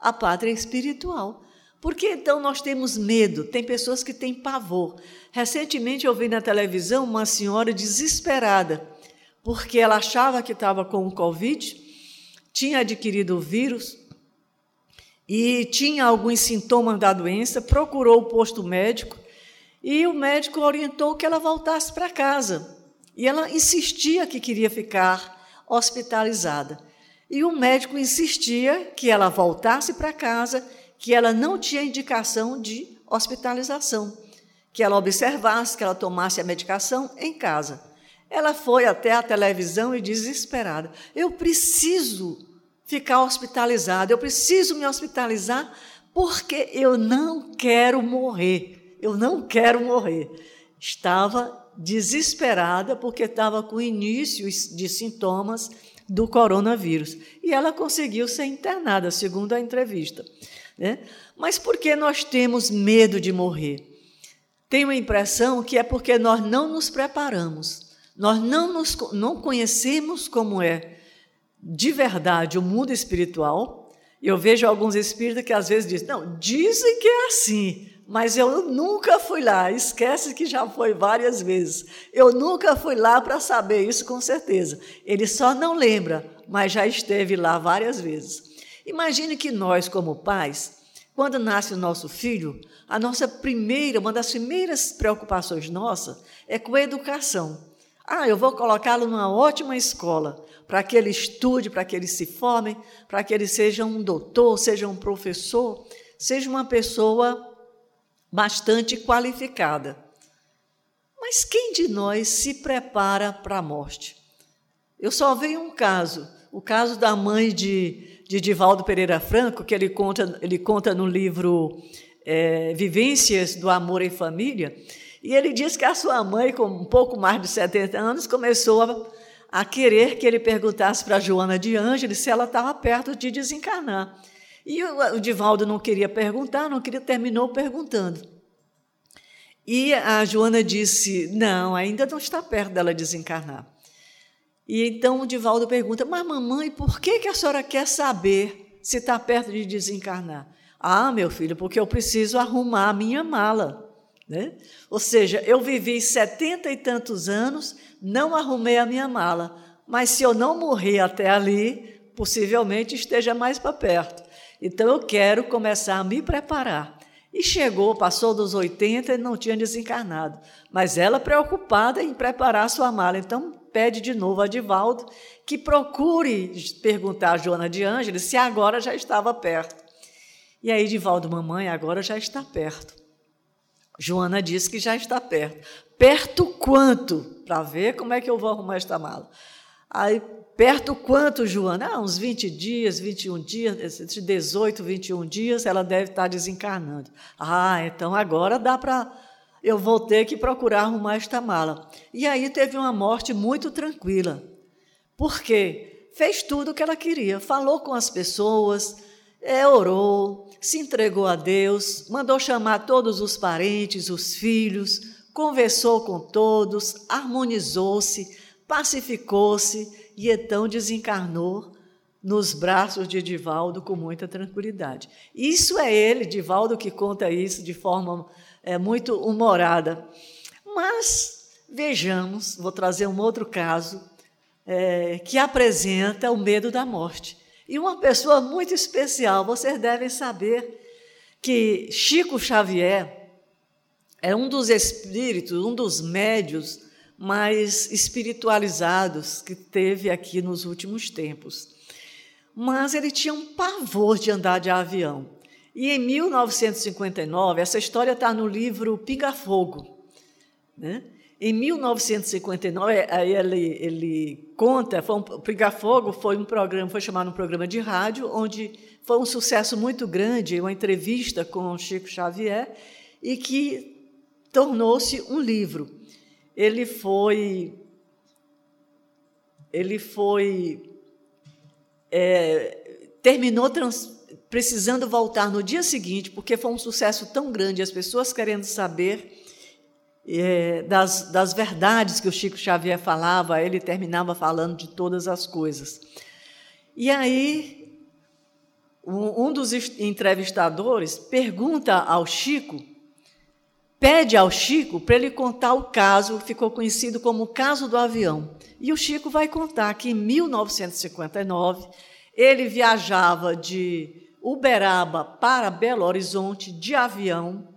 a pátria espiritual. Por que então nós temos medo? Tem pessoas que têm pavor. Recentemente eu vi na televisão uma senhora desesperada, porque ela achava que estava com o Covid, tinha adquirido o vírus e tinha alguns sintomas da doença, procurou o posto médico e o médico orientou que ela voltasse para casa. E ela insistia que queria ficar hospitalizada. E o médico insistia que ela voltasse para casa, que ela não tinha indicação de hospitalização, que ela observasse, que ela tomasse a medicação em casa. Ela foi até a televisão e desesperada: Eu preciso ficar hospitalizada, eu preciso me hospitalizar porque eu não quero morrer. Eu não quero morrer. Estava desesperada porque estava com inícios de sintomas do coronavírus. E ela conseguiu ser internada, segundo a entrevista. Né? Mas por que nós temos medo de morrer? Tenho a impressão que é porque nós não nos preparamos, nós não, nos, não conhecemos como é de verdade o mundo espiritual. Eu vejo alguns espíritos que às vezes dizem: não, dizem que é assim, mas eu nunca fui lá. Esquece que já foi várias vezes. Eu nunca fui lá para saber isso com certeza. Ele só não lembra, mas já esteve lá várias vezes. Imagine que nós, como pais, quando nasce o nosso filho, a nossa primeira, uma das primeiras preocupações nossa é com a educação. Ah, eu vou colocá-lo numa ótima escola, para que ele estude, para que ele se forme, para que ele seja um doutor, seja um professor, seja uma pessoa bastante qualificada. Mas quem de nós se prepara para a morte? Eu só vi um caso, o caso da mãe de, de Divaldo Pereira Franco, que ele conta, ele conta no livro é, Vivências do Amor em Família, e ele diz que a sua mãe, com um pouco mais de 70 anos, começou a, a querer que ele perguntasse para Joana de Ângeles se ela estava perto de desencarnar. E o Divaldo não queria perguntar, não queria, terminou perguntando. E a Joana disse: Não, ainda não está perto dela desencarnar. E então o Divaldo pergunta: Mas, mamãe, por que, que a senhora quer saber se está perto de desencarnar? Ah, meu filho, porque eu preciso arrumar a minha mala. Né? Ou seja, eu vivi setenta e tantos anos, não arrumei a minha mala, mas se eu não morrer até ali, possivelmente esteja mais para perto. Então eu quero começar a me preparar. E chegou, passou dos 80 e não tinha desencarnado. Mas ela preocupada em preparar sua mala. Então pede de novo a Divaldo que procure perguntar a Joana de Ângeles se agora já estava perto. E aí Divaldo, mamãe, agora já está perto. Joana disse que já está perto. Perto quanto? Para ver como é que eu vou arrumar esta mala. Aí Perto quanto, Joana? Ah, uns 20 dias, 21 dias, entre 18 e 21 dias, ela deve estar desencarnando. Ah, então agora dá para. Eu vou ter que procurar arrumar esta mala. E aí teve uma morte muito tranquila. Por quê? Fez tudo o que ela queria. Falou com as pessoas, é, orou, se entregou a Deus, mandou chamar todos os parentes, os filhos, conversou com todos, harmonizou-se, pacificou-se e então desencarnou nos braços de Divaldo com muita tranquilidade. Isso é ele, Divaldo, que conta isso de forma é, muito humorada. Mas vejamos, vou trazer um outro caso é, que apresenta o medo da morte. E uma pessoa muito especial, vocês devem saber que Chico Xavier é um dos espíritos, um dos médios mais espiritualizados que teve aqui nos últimos tempos. Mas ele tinha um pavor de andar de avião. E em 1959, essa história está no livro Pinga Fogo. Né? Em 1959, ele, ele conta, foi um, Pinga Fogo foi um programa, foi chamado um programa de rádio, onde foi um sucesso muito grande, uma entrevista com Chico Xavier, e que tornou-se um livro. Ele foi ele foi é, terminou trans, precisando voltar no dia seguinte porque foi um sucesso tão grande as pessoas querendo saber é, das, das verdades que o Chico Xavier falava ele terminava falando de todas as coisas e aí um dos entrevistadores pergunta ao Chico, pede ao Chico para ele contar o caso, ficou conhecido como o caso do avião. E o Chico vai contar que em 1959 ele viajava de Uberaba para Belo Horizonte de avião.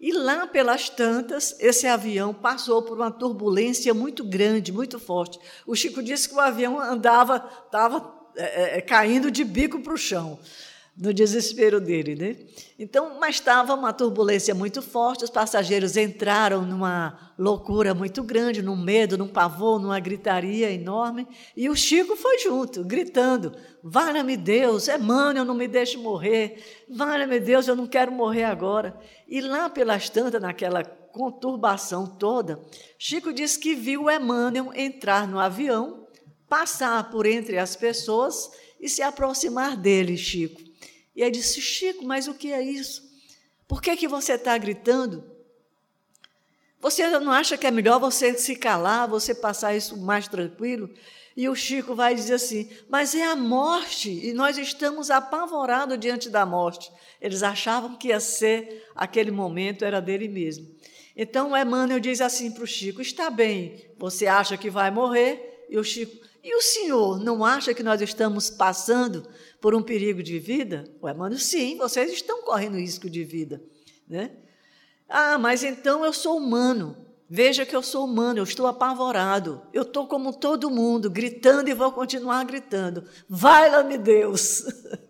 E lá pelas tantas, esse avião passou por uma turbulência muito grande, muito forte. O Chico disse que o avião andava, estava é, é, caindo de bico para o chão no desespero dele, né? Então, mas estava uma turbulência muito forte, os passageiros entraram numa loucura muito grande, num medo, num pavor, numa gritaria enorme, e o Chico foi junto, gritando: Valha-me Deus, Emmanuel, não me deixe morrer, valha-me Deus, eu não quero morrer agora. E lá pelas tantas, naquela conturbação toda, Chico disse que viu Emmanuel entrar no avião, passar por entre as pessoas e se aproximar dele, Chico. E aí disse: Chico, mas o que é isso? Por que, que você está gritando? Você não acha que é melhor você se calar, você passar isso mais tranquilo? E o Chico vai dizer assim: Mas é a morte, e nós estamos apavorados diante da morte. Eles achavam que ia ser aquele momento, era dele mesmo. Então o Emmanuel diz assim para o Chico: Está bem, você acha que vai morrer? E o Chico: E o senhor não acha que nós estamos passando por um perigo de vida? O Emmanuel, sim, vocês estão correndo risco de vida. Né? Ah, mas então eu sou humano. Veja que eu sou humano, eu estou apavorado. Eu estou como todo mundo, gritando e vou continuar gritando. Vai lá-me Deus! (laughs)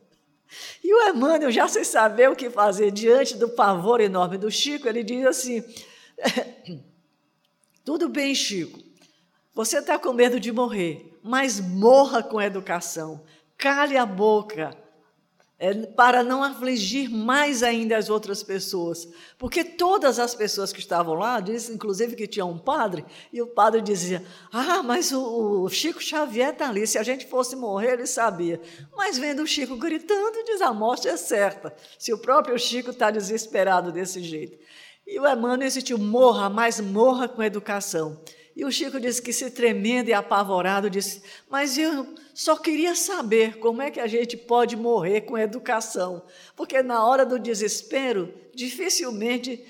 E o Emmanuel, já sem saber o que fazer diante do pavor enorme do Chico, ele diz assim: (coughs) Tudo bem, Chico, você está com medo de morrer, mas morra com educação cale a boca, é, para não afligir mais ainda as outras pessoas. Porque todas as pessoas que estavam lá, inclusive que tinha um padre, e o padre dizia: Ah, mas o, o Chico Xavier está ali, se a gente fosse morrer, ele sabia. Mas vendo o Chico gritando, diz: A morte é certa, se o próprio Chico está desesperado desse jeito. E o Emmanuel insistiu: morra, mas morra com educação. E o Chico disse que se tremendo e apavorado, disse: Mas eu só queria saber como é que a gente pode morrer com educação. Porque na hora do desespero, dificilmente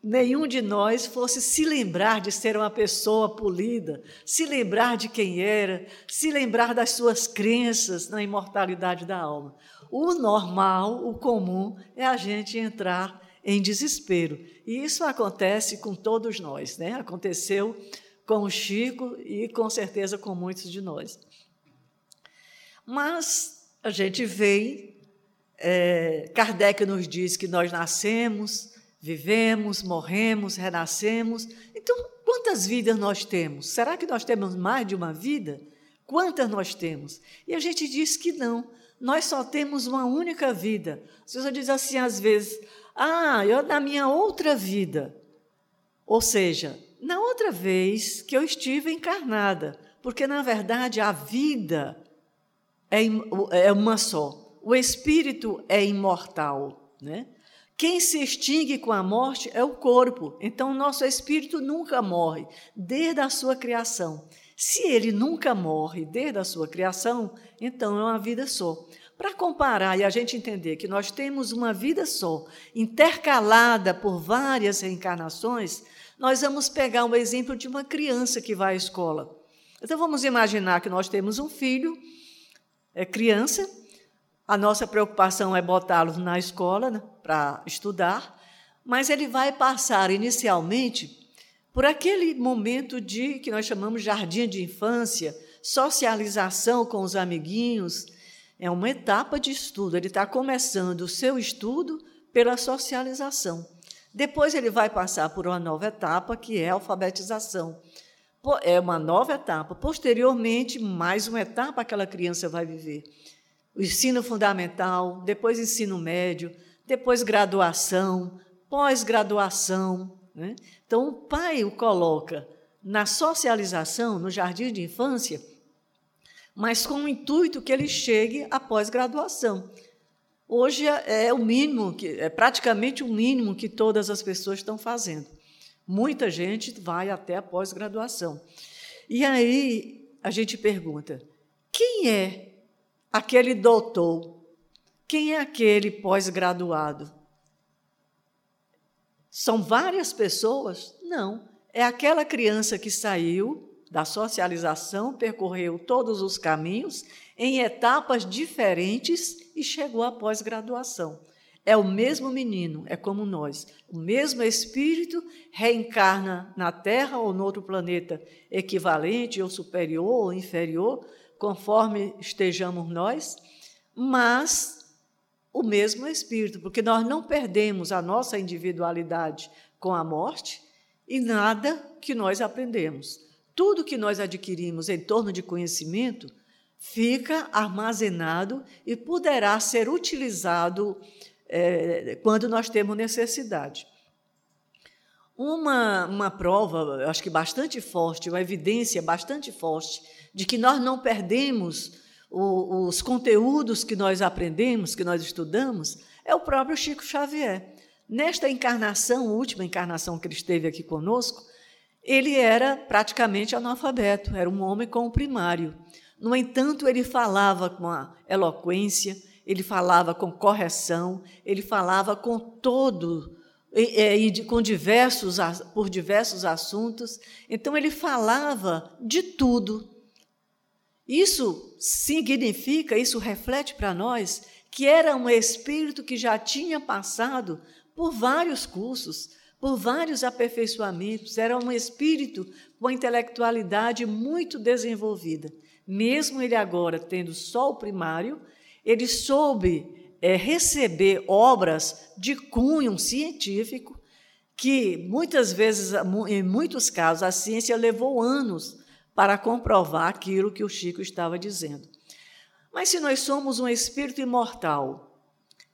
nenhum de nós fosse se lembrar de ser uma pessoa polida, se lembrar de quem era, se lembrar das suas crenças na imortalidade da alma. O normal, o comum, é a gente entrar em desespero. E isso acontece com todos nós, né? Aconteceu com o Chico e com certeza com muitos de nós. Mas a gente vê, é, Kardec nos diz que nós nascemos, vivemos, morremos, renascemos. Então, quantas vidas nós temos? Será que nós temos mais de uma vida? Quantas nós temos? E a gente diz que não. Nós só temos uma única vida. As pessoas dizem assim às vezes: Ah, eu na minha outra vida. Ou seja, na outra vez que eu estive encarnada, porque na verdade a vida é, é uma só. O espírito é imortal, né? Quem se extingue com a morte é o corpo. Então, nosso espírito nunca morre, desde a sua criação. Se ele nunca morre desde a sua criação, então é uma vida só. Para comparar e a gente entender que nós temos uma vida só, intercalada por várias reencarnações, nós vamos pegar um exemplo de uma criança que vai à escola. Então vamos imaginar que nós temos um filho, é criança, a nossa preocupação é botá-lo na escola né, para estudar, mas ele vai passar inicialmente por aquele momento de que nós chamamos jardim de infância, socialização com os amiguinhos, é uma etapa de estudo. Ele está começando o seu estudo pela socialização. Depois ele vai passar por uma nova etapa, que é a alfabetização. É uma nova etapa. Posteriormente, mais uma etapa aquela criança vai viver. O ensino fundamental, depois ensino médio, depois graduação, pós-graduação. Né? Então, o pai o coloca na socialização, no jardim de infância, mas com o intuito que ele chegue à pós-graduação. Hoje é, é o mínimo, é praticamente o mínimo que todas as pessoas estão fazendo. Muita gente vai até a pós-graduação. E aí a gente pergunta: quem é aquele doutor Quem é aquele pós-graduado? São várias pessoas? Não. É aquela criança que saiu da socialização, percorreu todos os caminhos em etapas diferentes e chegou à pós-graduação. É o mesmo menino, é como nós. O mesmo espírito reencarna na Terra ou no outro planeta equivalente, ou superior ou inferior, conforme estejamos nós, mas o mesmo espírito, porque nós não perdemos a nossa individualidade com a morte e nada que nós aprendemos. Tudo que nós adquirimos em torno de conhecimento fica armazenado e poderá ser utilizado é, quando nós temos necessidade. Uma, uma prova, acho que bastante forte, uma evidência bastante forte de que nós não perdemos o, os conteúdos que nós aprendemos, que nós estudamos, é o próprio Chico Xavier. Nesta encarnação, última encarnação que ele esteve aqui conosco, ele era praticamente analfabeto, era um homem com o primário. No entanto, ele falava com a eloquência, ele falava com correção, ele falava com todo e, com diversos por diversos assuntos. Então ele falava de tudo. Isso significa, isso reflete para nós que era um espírito que já tinha passado por vários cursos, por vários aperfeiçoamentos, era um espírito com a intelectualidade muito desenvolvida. Mesmo ele agora tendo só o primário, ele soube é, receber obras de cunho científico que muitas vezes, em muitos casos, a ciência levou anos para comprovar aquilo que o Chico estava dizendo. Mas se nós somos um espírito imortal,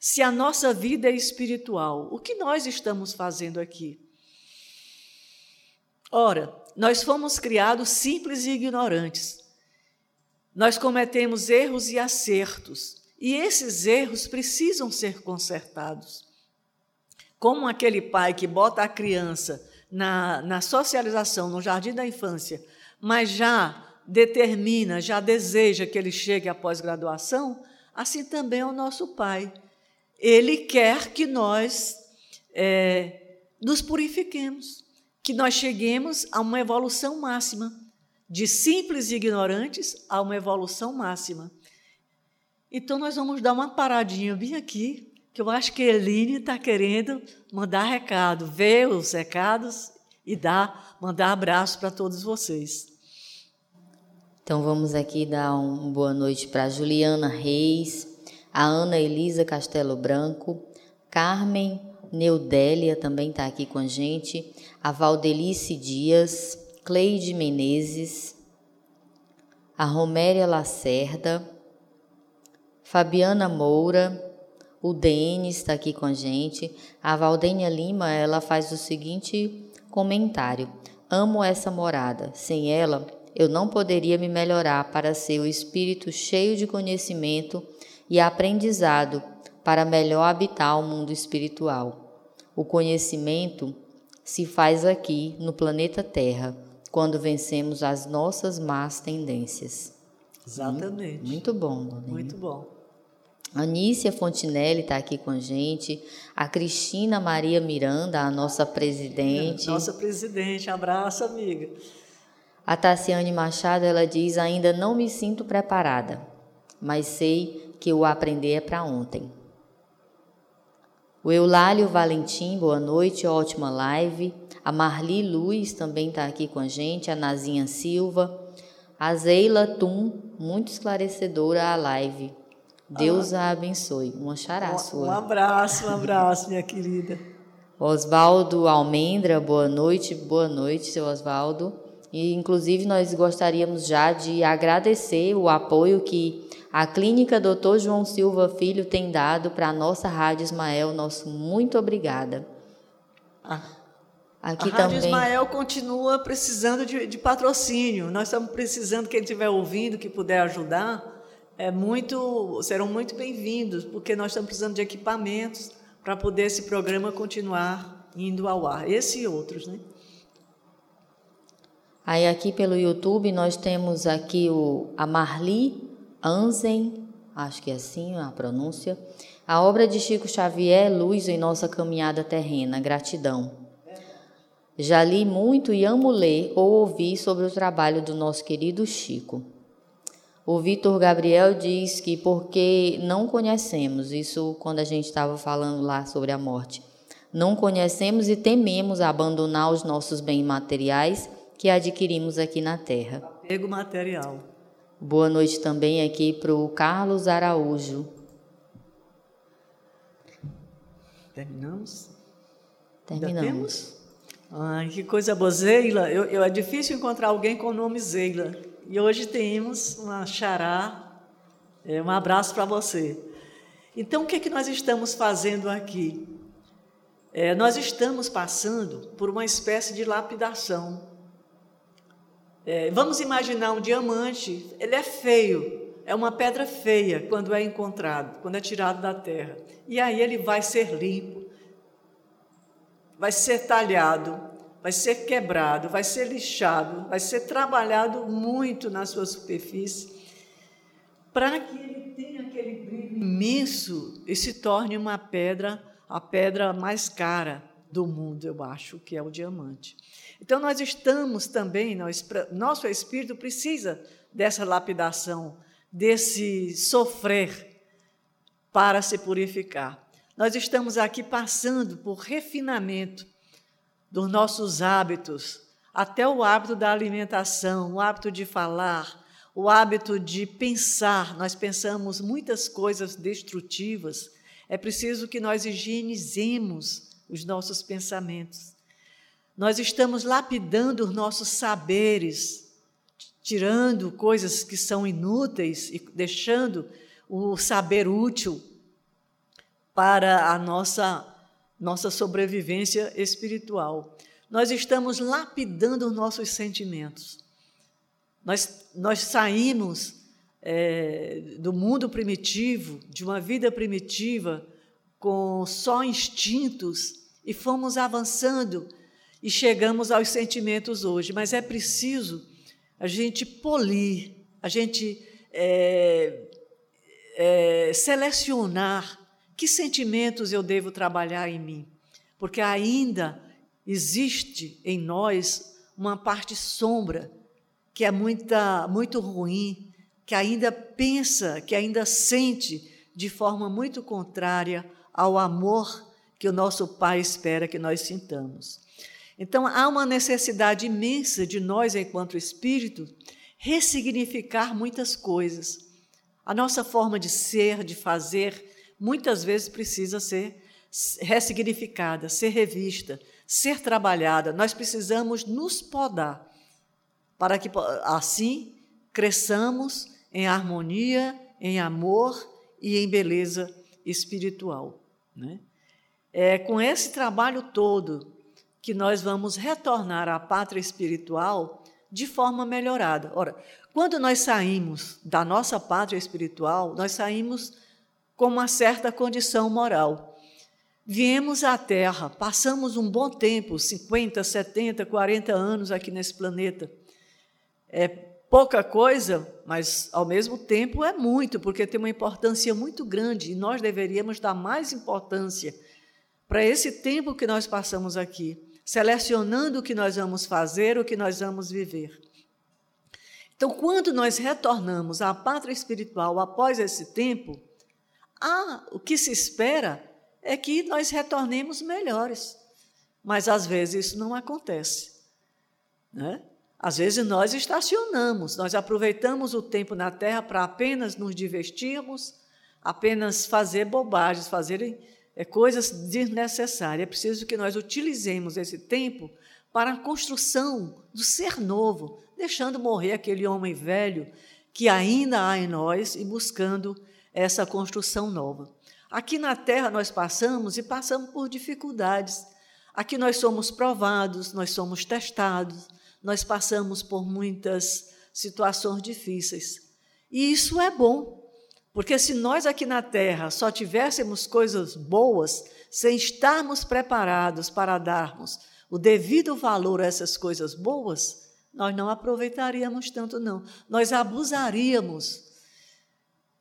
se a nossa vida é espiritual, o que nós estamos fazendo aqui? Ora, nós fomos criados simples e ignorantes. Nós cometemos erros e acertos, e esses erros precisam ser consertados. Como aquele pai que bota a criança na, na socialização, no jardim da infância, mas já determina, já deseja que ele chegue à pós-graduação, assim também é o nosso Pai. Ele quer que nós é, nos purifiquemos, que nós cheguemos a uma evolução máxima, de simples e ignorantes a uma evolução máxima. Então, nós vamos dar uma paradinha bem aqui, que eu acho que a Eline está querendo mandar recado, ver os recados e dar, mandar abraço para todos vocês. Então vamos aqui dar uma boa noite para Juliana Reis, a Ana Elisa Castelo Branco, Carmen Neudélia também está aqui com a gente, a Valdelice Dias, Cleide Menezes, a Roméria Lacerda, Fabiana Moura, o Denis está aqui com a gente, a Valdênia Lima, ela faz o seguinte comentário: Amo essa morada, sem ela eu não poderia me melhorar para ser o espírito cheio de conhecimento e aprendizado para melhor habitar o mundo espiritual. O conhecimento se faz aqui no planeta Terra, quando vencemos as nossas más tendências. Exatamente. Muito, muito bom, Dona Muito bom. Anícia Fontinelli está aqui com a gente, a Cristina Maria Miranda, a nossa presidente. Nossa presidente, abraço, amiga. A Tassiane Machado ela diz: ainda não me sinto preparada, mas sei que o aprender é para ontem. O Eulálio Valentim, boa noite, ótima live. A Marli Luz também está aqui com a gente, a Nazinha Silva. A Zeila Tum, muito esclarecedora a live. Deus ah, a abençoe. Uma chará um, sua. Um abraço, um abraço, minha querida. Oswaldo Almendra, boa noite, boa noite, seu Oswaldo. E, inclusive, nós gostaríamos já de agradecer o apoio que a Clínica Dr. João Silva Filho tem dado para a nossa Rádio Ismael. Nosso muito obrigada. Ah, Aqui a Rádio também... Ismael continua precisando de, de, patrocínio. Nós estamos precisando, quem estiver ouvindo, que puder ajudar, é muito, serão muito bem-vindos, porque nós estamos precisando de equipamentos para poder esse programa continuar indo ao ar. Esse e outros, né? Aí aqui pelo YouTube nós temos aqui o, a Marli Anzen acho que é assim a pronúncia. A obra de Chico Xavier é luz em nossa caminhada terrena. Gratidão. Já li muito e amo ler ou ouvir sobre o trabalho do nosso querido Chico. O Vitor Gabriel diz que porque não conhecemos, isso quando a gente estava falando lá sobre a morte, não conhecemos e tememos abandonar os nossos bens materiais que adquirimos aqui na terra. Apego material. Boa noite também aqui para o Carlos Araújo. Terminamos? Terminamos. Ai, que coisa boa. Zeila, eu, eu, é difícil encontrar alguém com o nome Zeila. E hoje temos uma xará. É, um abraço para você. Então, o que, é que nós estamos fazendo aqui? É, nós estamos passando por uma espécie de lapidação. É, vamos imaginar um diamante, ele é feio, é uma pedra feia quando é encontrado, quando é tirado da terra. E aí ele vai ser limpo, vai ser talhado, vai ser quebrado, vai ser lixado, vai ser trabalhado muito na sua superfície, para que ele tenha aquele brilho imenso e se torne uma pedra a pedra mais cara do mundo, eu acho, que é o diamante. Então, nós estamos também, nós, nosso espírito precisa dessa lapidação, desse sofrer para se purificar. Nós estamos aqui passando por refinamento dos nossos hábitos, até o hábito da alimentação, o hábito de falar, o hábito de pensar. Nós pensamos muitas coisas destrutivas é preciso que nós higienizemos os nossos pensamentos. Nós estamos lapidando os nossos saberes, tirando coisas que são inúteis e deixando o saber útil para a nossa nossa sobrevivência espiritual. Nós estamos lapidando os nossos sentimentos. Nós, nós saímos é, do mundo primitivo, de uma vida primitiva, com só instintos, e fomos avançando e chegamos aos sentimentos hoje. Mas é preciso a gente polir, a gente é, é, selecionar que sentimentos eu devo trabalhar em mim, porque ainda existe em nós uma parte sombra que é muita, muito ruim, que ainda pensa, que ainda sente de forma muito contrária ao amor que o nosso Pai espera que nós sintamos. Então, há uma necessidade imensa de nós, enquanto espírito, ressignificar muitas coisas. A nossa forma de ser, de fazer, muitas vezes precisa ser ressignificada, ser revista, ser trabalhada. Nós precisamos nos podar para que assim cresçamos em harmonia, em amor e em beleza espiritual. Né? É com esse trabalho todo que nós vamos retornar à pátria espiritual de forma melhorada. Ora, quando nós saímos da nossa pátria espiritual, nós saímos com uma certa condição moral. Viemos à Terra, passamos um bom tempo 50, 70, 40 anos aqui nesse planeta. É, pouca coisa, mas ao mesmo tempo é muito, porque tem uma importância muito grande e nós deveríamos dar mais importância para esse tempo que nós passamos aqui, selecionando o que nós vamos fazer, o que nós vamos viver. Então, quando nós retornamos à pátria espiritual após esse tempo, ah, o que se espera é que nós retornemos melhores. Mas às vezes isso não acontece. Né? Às vezes nós estacionamos, nós aproveitamos o tempo na terra para apenas nos divertirmos, apenas fazer bobagens, fazer é, coisas desnecessárias. É preciso que nós utilizemos esse tempo para a construção do ser novo, deixando morrer aquele homem velho que ainda há em nós e buscando essa construção nova. Aqui na terra nós passamos e passamos por dificuldades. Aqui nós somos provados, nós somos testados, nós passamos por muitas situações difíceis. E isso é bom, porque se nós aqui na Terra só tivéssemos coisas boas, sem estarmos preparados para darmos o devido valor a essas coisas boas, nós não aproveitaríamos tanto, não. Nós abusaríamos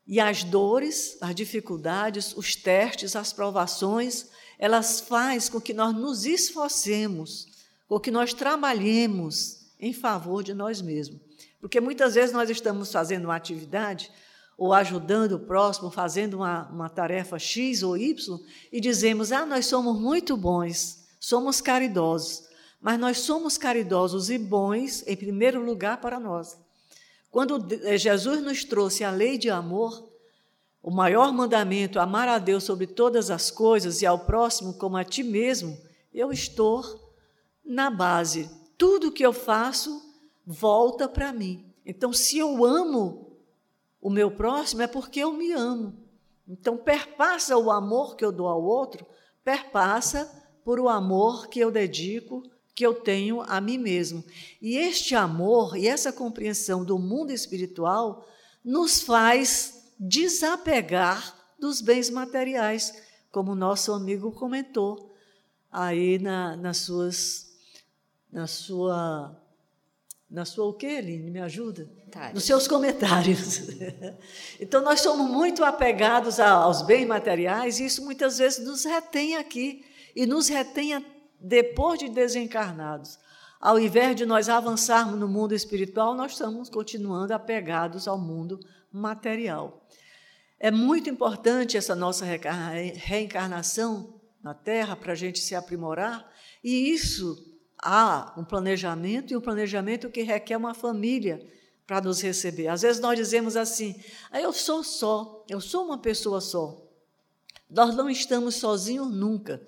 E as dores, as dificuldades, os testes, as provações, elas fazem com que nós nos esforcemos, com que nós trabalhemos em favor de nós mesmos. Porque muitas vezes nós estamos fazendo uma atividade ou ajudando o próximo, fazendo uma, uma tarefa X ou Y, e dizemos: ah, nós somos muito bons, somos caridosos. Mas nós somos caridosos e bons, em primeiro lugar, para nós. Quando eh, Jesus nos trouxe a lei de amor, o maior mandamento, amar a Deus sobre todas as coisas e ao próximo como a ti mesmo, eu estou na base. Tudo que eu faço volta para mim. Então, se eu amo o meu próximo, é porque eu me amo. Então, perpassa o amor que eu dou ao outro, perpassa por o amor que eu dedico que eu tenho a mim mesmo. E este amor e essa compreensão do mundo espiritual nos faz desapegar dos bens materiais, como nosso amigo comentou aí na, nas suas, na sua, na sua o quê, Aline? Me ajuda? Nos seus comentários. (laughs) então, nós somos muito apegados aos bens materiais e isso muitas vezes nos retém aqui e nos retém depois de desencarnados. Ao invés de nós avançarmos no mundo espiritual, nós estamos continuando apegados ao mundo material. É muito importante essa nossa reencarnação na Terra para a gente se aprimorar, e isso há um planejamento e um planejamento que requer uma família para nos receber. Às vezes nós dizemos assim: ah, eu sou só, eu sou uma pessoa só. Nós não estamos sozinhos nunca.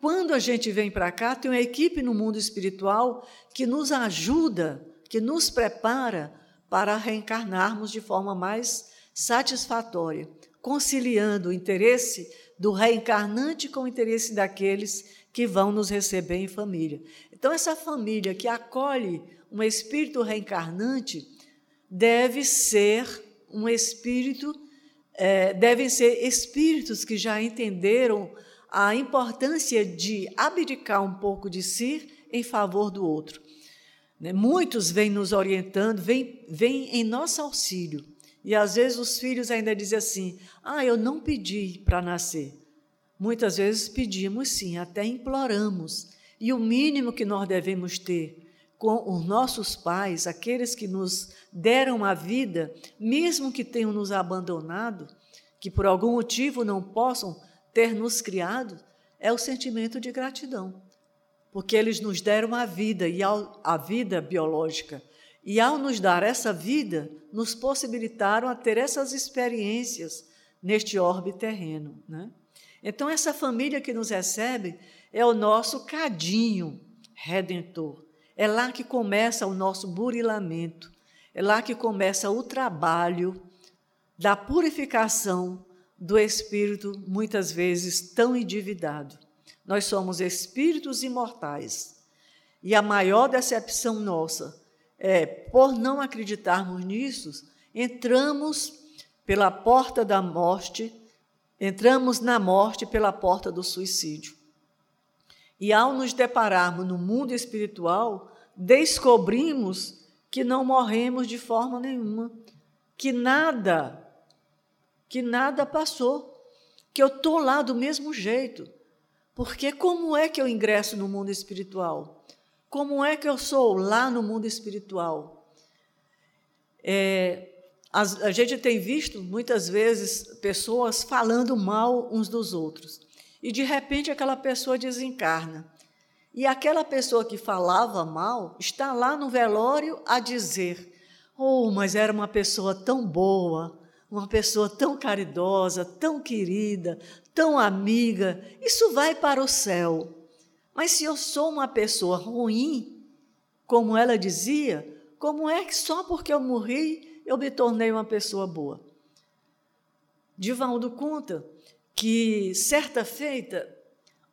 Quando a gente vem para cá, tem uma equipe no mundo espiritual que nos ajuda, que nos prepara para reencarnarmos de forma mais satisfatória, conciliando o interesse do reencarnante com o interesse daqueles que vão nos receber em família. Então, essa família que acolhe um espírito reencarnante deve ser um espírito, é, devem ser espíritos que já entenderam a importância de abdicar um pouco de si em favor do outro. Né? Muitos vêm nos orientando, vêm, vêm em nosso auxílio. E às vezes os filhos ainda dizem assim: Ah, eu não pedi para nascer. Muitas vezes pedimos sim, até imploramos. E o mínimo que nós devemos ter com os nossos pais, aqueles que nos deram a vida, mesmo que tenham nos abandonado, que por algum motivo não possam ter nos criado é o sentimento de gratidão, porque eles nos deram a vida e a vida biológica. E ao nos dar essa vida, nos possibilitaram a ter essas experiências neste orbe terreno. Né? Então, essa família que nos recebe é o nosso cadinho redentor. É lá que começa o nosso burilamento, é lá que começa o trabalho da purificação do espírito, muitas vezes tão endividado. Nós somos espíritos imortais. E a maior decepção nossa é, por não acreditarmos nisso, entramos pela porta da morte, entramos na morte pela porta do suicídio. E ao nos depararmos no mundo espiritual, descobrimos que não morremos de forma nenhuma, que nada que nada passou, que eu estou lá do mesmo jeito. Porque como é que eu ingresso no mundo espiritual? Como é que eu sou lá no mundo espiritual? É, a, a gente tem visto muitas vezes pessoas falando mal uns dos outros. E de repente aquela pessoa desencarna. E aquela pessoa que falava mal está lá no velório a dizer: Oh, mas era uma pessoa tão boa, uma pessoa tão caridosa, tão querida, tão amiga, isso vai para o céu. Mas se eu sou uma pessoa ruim, como ela dizia, como é que só porque eu morri eu me tornei uma pessoa boa? Divaldo conta que certa feita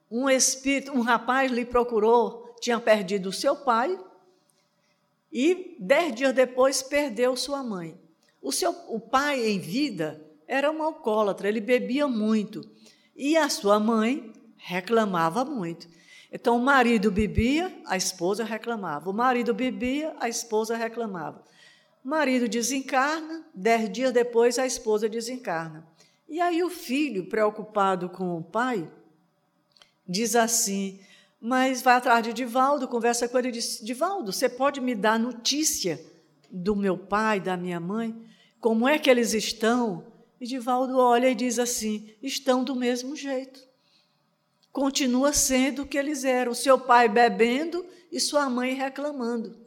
um espírito, um rapaz lhe procurou, tinha perdido o seu pai e dez dias depois perdeu sua mãe. O, seu, o pai, em vida, era um alcoólatra, ele bebia muito. E a sua mãe reclamava muito. Então, o marido bebia, a esposa reclamava. O marido bebia, a esposa reclamava. marido desencarna, dez dias depois a esposa desencarna. E aí o filho, preocupado com o pai, diz assim: Mas vai atrás de Divaldo, conversa com ele e diz: Divaldo, você pode me dar notícia do meu pai, da minha mãe? Como é que eles estão? E Divaldo olha e diz assim: Estão do mesmo jeito. Continua sendo o que eles eram, seu pai bebendo e sua mãe reclamando.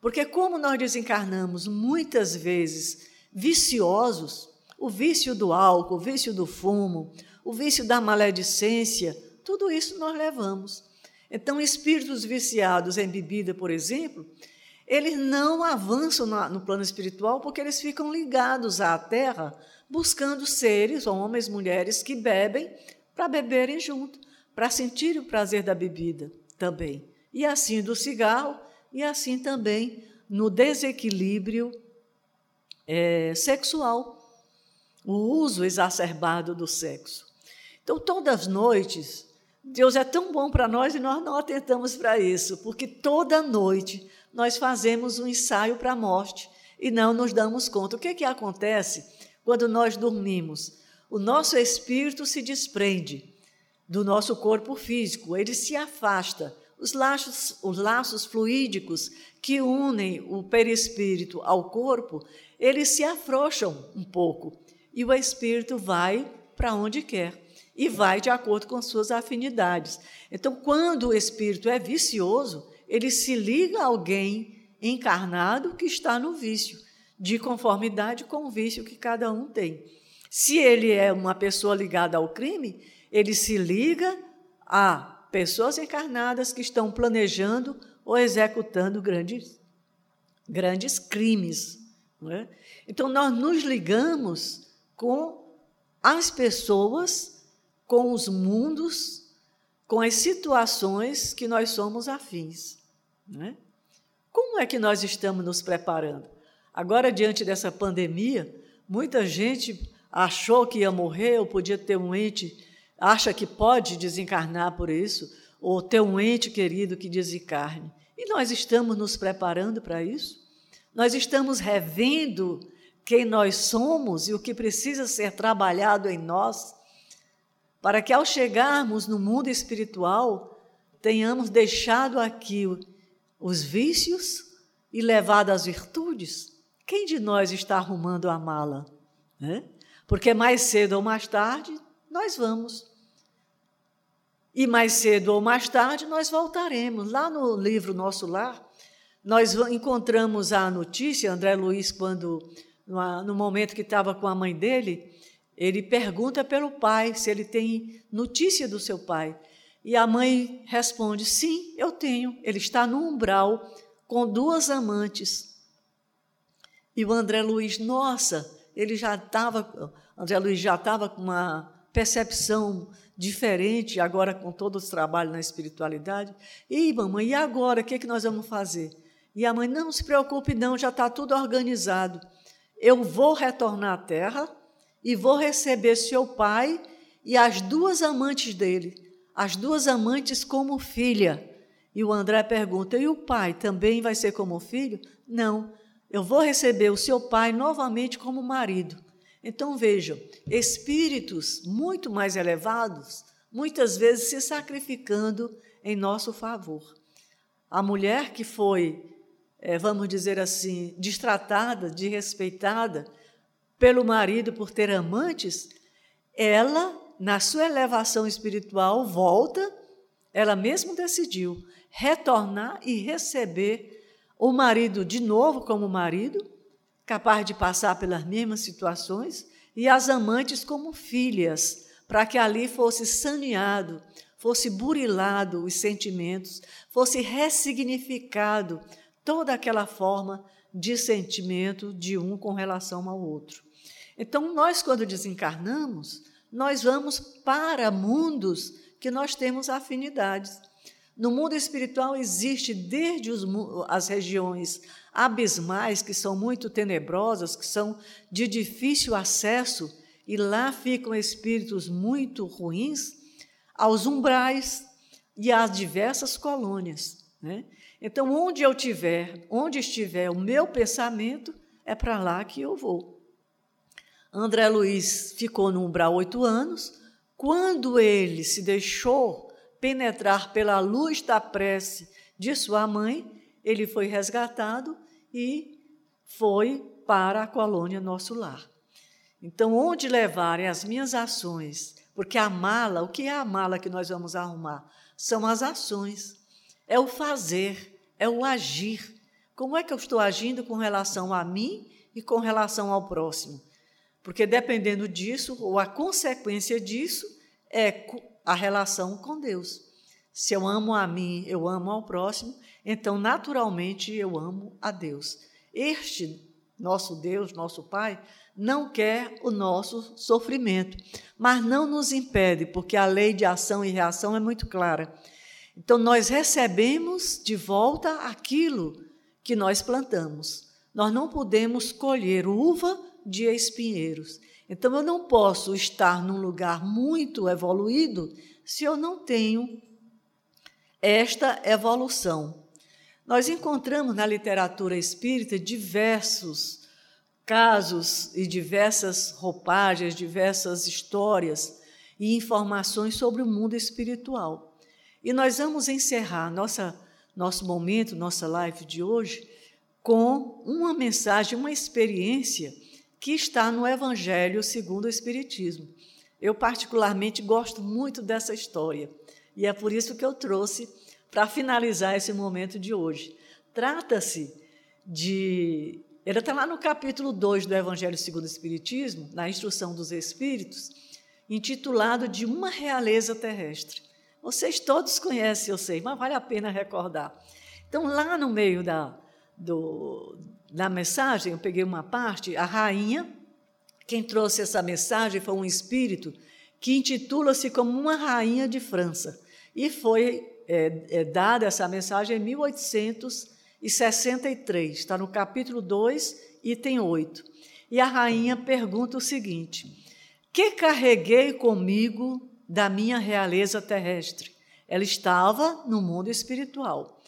Porque, como nós desencarnamos muitas vezes viciosos, o vício do álcool, o vício do fumo, o vício da maledicência, tudo isso nós levamos. Então, espíritos viciados em bebida, por exemplo, eles não avançam no plano espiritual porque eles ficam ligados à terra, buscando seres, homens, mulheres, que bebem para beberem junto, para sentir o prazer da bebida também. E assim do cigarro e assim também no desequilíbrio é, sexual, o uso exacerbado do sexo. Então, todas as noites, Deus é tão bom para nós e nós não atentamos para isso, porque toda noite nós fazemos um ensaio para a morte e não nos damos conta. O que, que acontece quando nós dormimos? O nosso espírito se desprende do nosso corpo físico, ele se afasta os laços, os laços fluídicos que unem o perispírito ao corpo, eles se afrouxam um pouco e o espírito vai para onde quer e vai de acordo com suas afinidades. Então, quando o espírito é vicioso, ele se liga a alguém encarnado que está no vício, de conformidade com o vício que cada um tem. Se ele é uma pessoa ligada ao crime, ele se liga a pessoas encarnadas que estão planejando ou executando grandes, grandes crimes. É? Então, nós nos ligamos com as pessoas, com os mundos, com as situações que nós somos afins. É? Como é que nós estamos nos preparando? Agora, diante dessa pandemia, muita gente achou que ia morrer ou podia ter um ente acha que pode desencarnar por isso, ou ter um ente querido que desencarne. E nós estamos nos preparando para isso? Nós estamos revendo quem nós somos e o que precisa ser trabalhado em nós, para que ao chegarmos no mundo espiritual, tenhamos deixado aqui os vícios e levado as virtudes. Quem de nós está arrumando a mala? Né? Porque mais cedo ou mais tarde nós vamos. E mais cedo ou mais tarde nós voltaremos. Lá no livro Nosso Lar, nós encontramos a notícia, André Luiz, quando, no momento que estava com a mãe dele, ele pergunta pelo pai, se ele tem notícia do seu pai. E a mãe responde: Sim, eu tenho. Ele está no umbral com duas amantes. E o André Luiz, nossa, ele já estava, André Luiz já estava com uma percepção diferente agora com todos os trabalhos na espiritualidade. E mamãe, e agora o que, é que nós vamos fazer? E a mãe, não se preocupe, não, já está tudo organizado. Eu vou retornar à terra e vou receber seu pai e as duas amantes dele, as duas amantes como filha. E o André pergunta: e o pai também vai ser como filho? Não, eu vou receber o seu pai novamente como marido. Então vejam, espíritos muito mais elevados, muitas vezes se sacrificando em nosso favor. A mulher que foi, é, vamos dizer assim, destratada, desrespeitada pelo marido por ter amantes, ela, na sua elevação espiritual, volta, ela mesma decidiu retornar e receber o marido de novo como marido capaz de passar pelas mesmas situações, e as amantes como filhas, para que ali fosse saneado, fosse burilado os sentimentos, fosse ressignificado toda aquela forma de sentimento de um com relação ao outro. Então, nós, quando desencarnamos, nós vamos para mundos que nós temos afinidades. No mundo espiritual existe desde os, as regiões abismais, que são muito tenebrosas, que são de difícil acesso, e lá ficam espíritos muito ruins, aos umbrais e às diversas colônias. Né? Então, onde eu tiver, onde estiver o meu pensamento, é para lá que eu vou. André Luiz ficou no umbral oito anos. Quando ele se deixou penetrar pela luz da prece de sua mãe, ele foi resgatado e foi para a colônia Nosso Lar. Então, onde levarem as minhas ações, porque a mala, o que é a mala que nós vamos arrumar? São as ações, é o fazer, é o agir. Como é que eu estou agindo com relação a mim e com relação ao próximo? Porque dependendo disso, ou a consequência disso, é a relação com Deus. Se eu amo a mim, eu amo ao próximo, então naturalmente eu amo a Deus. Este nosso Deus, nosso Pai, não quer o nosso sofrimento, mas não nos impede, porque a lei de ação e reação é muito clara. Então, nós recebemos de volta aquilo que nós plantamos. Nós não podemos colher uva de espinheiros. Então, eu não posso estar num lugar muito evoluído se eu não tenho esta evolução. Nós encontramos na literatura espírita diversos casos e diversas roupagens, diversas histórias e informações sobre o mundo espiritual. E nós vamos encerrar nossa, nosso momento, nossa live de hoje, com uma mensagem, uma experiência que está no Evangelho segundo o Espiritismo. Eu, particularmente, gosto muito dessa história e é por isso que eu trouxe para finalizar esse momento de hoje. Trata-se de ele está lá no capítulo 2 do Evangelho segundo o Espiritismo, na Instrução dos Espíritos, intitulado de Uma Realeza Terrestre. Vocês todos conhecem, eu sei, mas vale a pena recordar. Então, lá no meio da, do, da mensagem, eu peguei uma parte, a rainha, quem trouxe essa mensagem foi um espírito que intitula-se como uma rainha de França. E foi é, é, dada essa mensagem em 1800 e 63, está no capítulo 2, item 8. E a rainha pergunta o seguinte: Que carreguei comigo da minha realeza terrestre? Ela estava no mundo espiritual.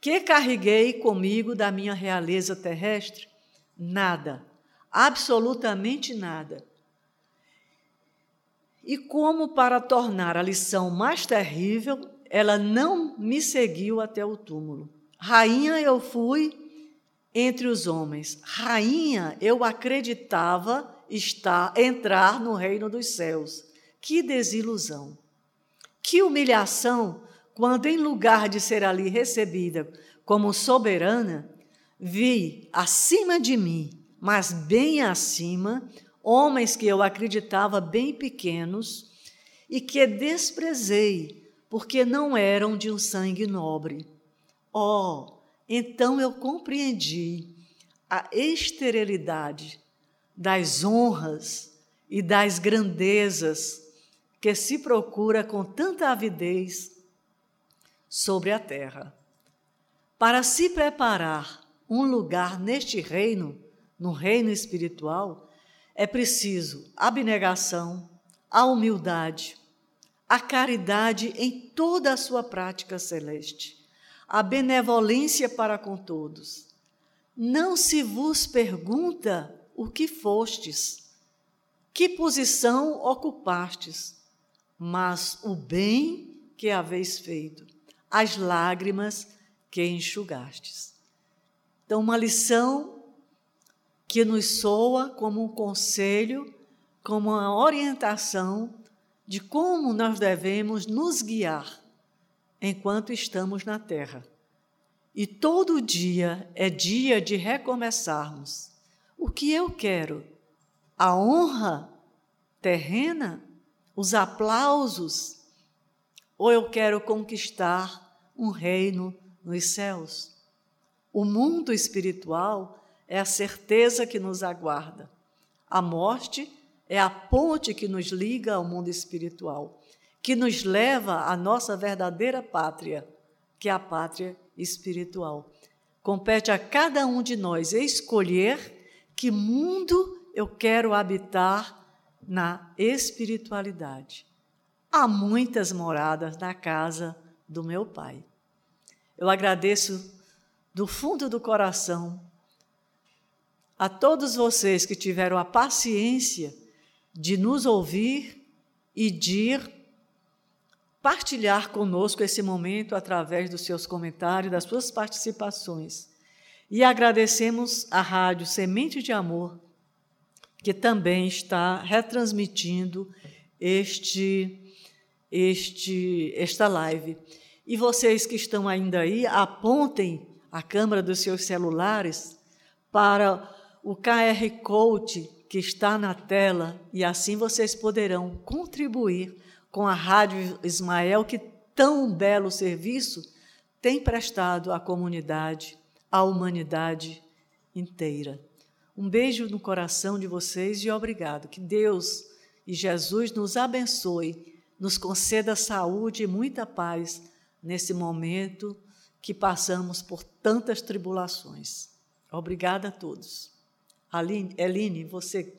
Que carreguei comigo da minha realeza terrestre? Nada, absolutamente nada. E como para tornar a lição mais terrível, ela não me seguiu até o túmulo. Rainha eu fui entre os homens. Rainha eu acreditava estar entrar no reino dos céus. Que desilusão. Que humilhação quando em lugar de ser ali recebida como soberana, vi acima de mim, mas bem acima, homens que eu acreditava bem pequenos e que desprezei, porque não eram de um sangue nobre. Oh, então eu compreendi a esterilidade das honras e das grandezas que se procura com tanta avidez sobre a terra. Para se preparar um lugar neste reino, no reino espiritual, é preciso abnegação, a humildade, a caridade em toda a sua prática celeste a benevolência para com todos. Não se vos pergunta o que fostes, que posição ocupastes, mas o bem que haveis feito, as lágrimas que enxugastes. Então, uma lição que nos soa como um conselho, como uma orientação de como nós devemos nos guiar enquanto estamos na terra. E todo dia é dia de recomeçarmos. O que eu quero? A honra terrena? Os aplausos? Ou eu quero conquistar um reino nos céus? O mundo espiritual é a certeza que nos aguarda. A morte é a ponte que nos liga ao mundo espiritual que nos leva à nossa verdadeira pátria, que é a pátria espiritual. Compete a cada um de nós escolher que mundo eu quero habitar na espiritualidade. Há muitas moradas na casa do meu Pai. Eu agradeço do fundo do coração a todos vocês que tiveram a paciência de nos ouvir e de partilhar conosco esse momento através dos seus comentários, das suas participações. E agradecemos à Rádio Semente de Amor, que também está retransmitindo este, este, esta live. E vocês que estão ainda aí, apontem a câmera dos seus celulares para o QR Code que está na tela e assim vocês poderão contribuir com a Rádio Ismael, que tão belo serviço tem prestado à comunidade, à humanidade inteira. Um beijo no coração de vocês e obrigado. Que Deus e Jesus nos abençoe, nos conceda saúde e muita paz nesse momento que passamos por tantas tribulações. Obrigada a todos. Aline, Eline, você.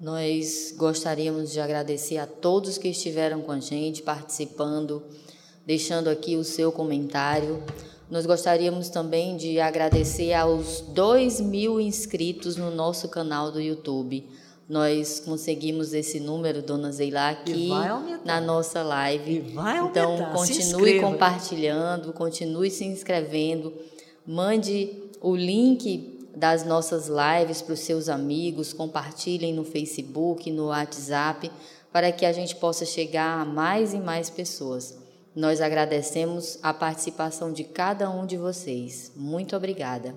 Nós gostaríamos de agradecer a todos que estiveram com a gente, participando, deixando aqui o seu comentário. Nós gostaríamos também de agradecer aos dois mil inscritos no nosso canal do YouTube. Nós conseguimos esse número, dona Zeila, aqui na nossa live. então, continue compartilhando, continue se inscrevendo, mande o link das nossas lives para os seus amigos, compartilhem no Facebook, no WhatsApp, para que a gente possa chegar a mais e mais pessoas. Nós agradecemos a participação de cada um de vocês. Muito obrigada.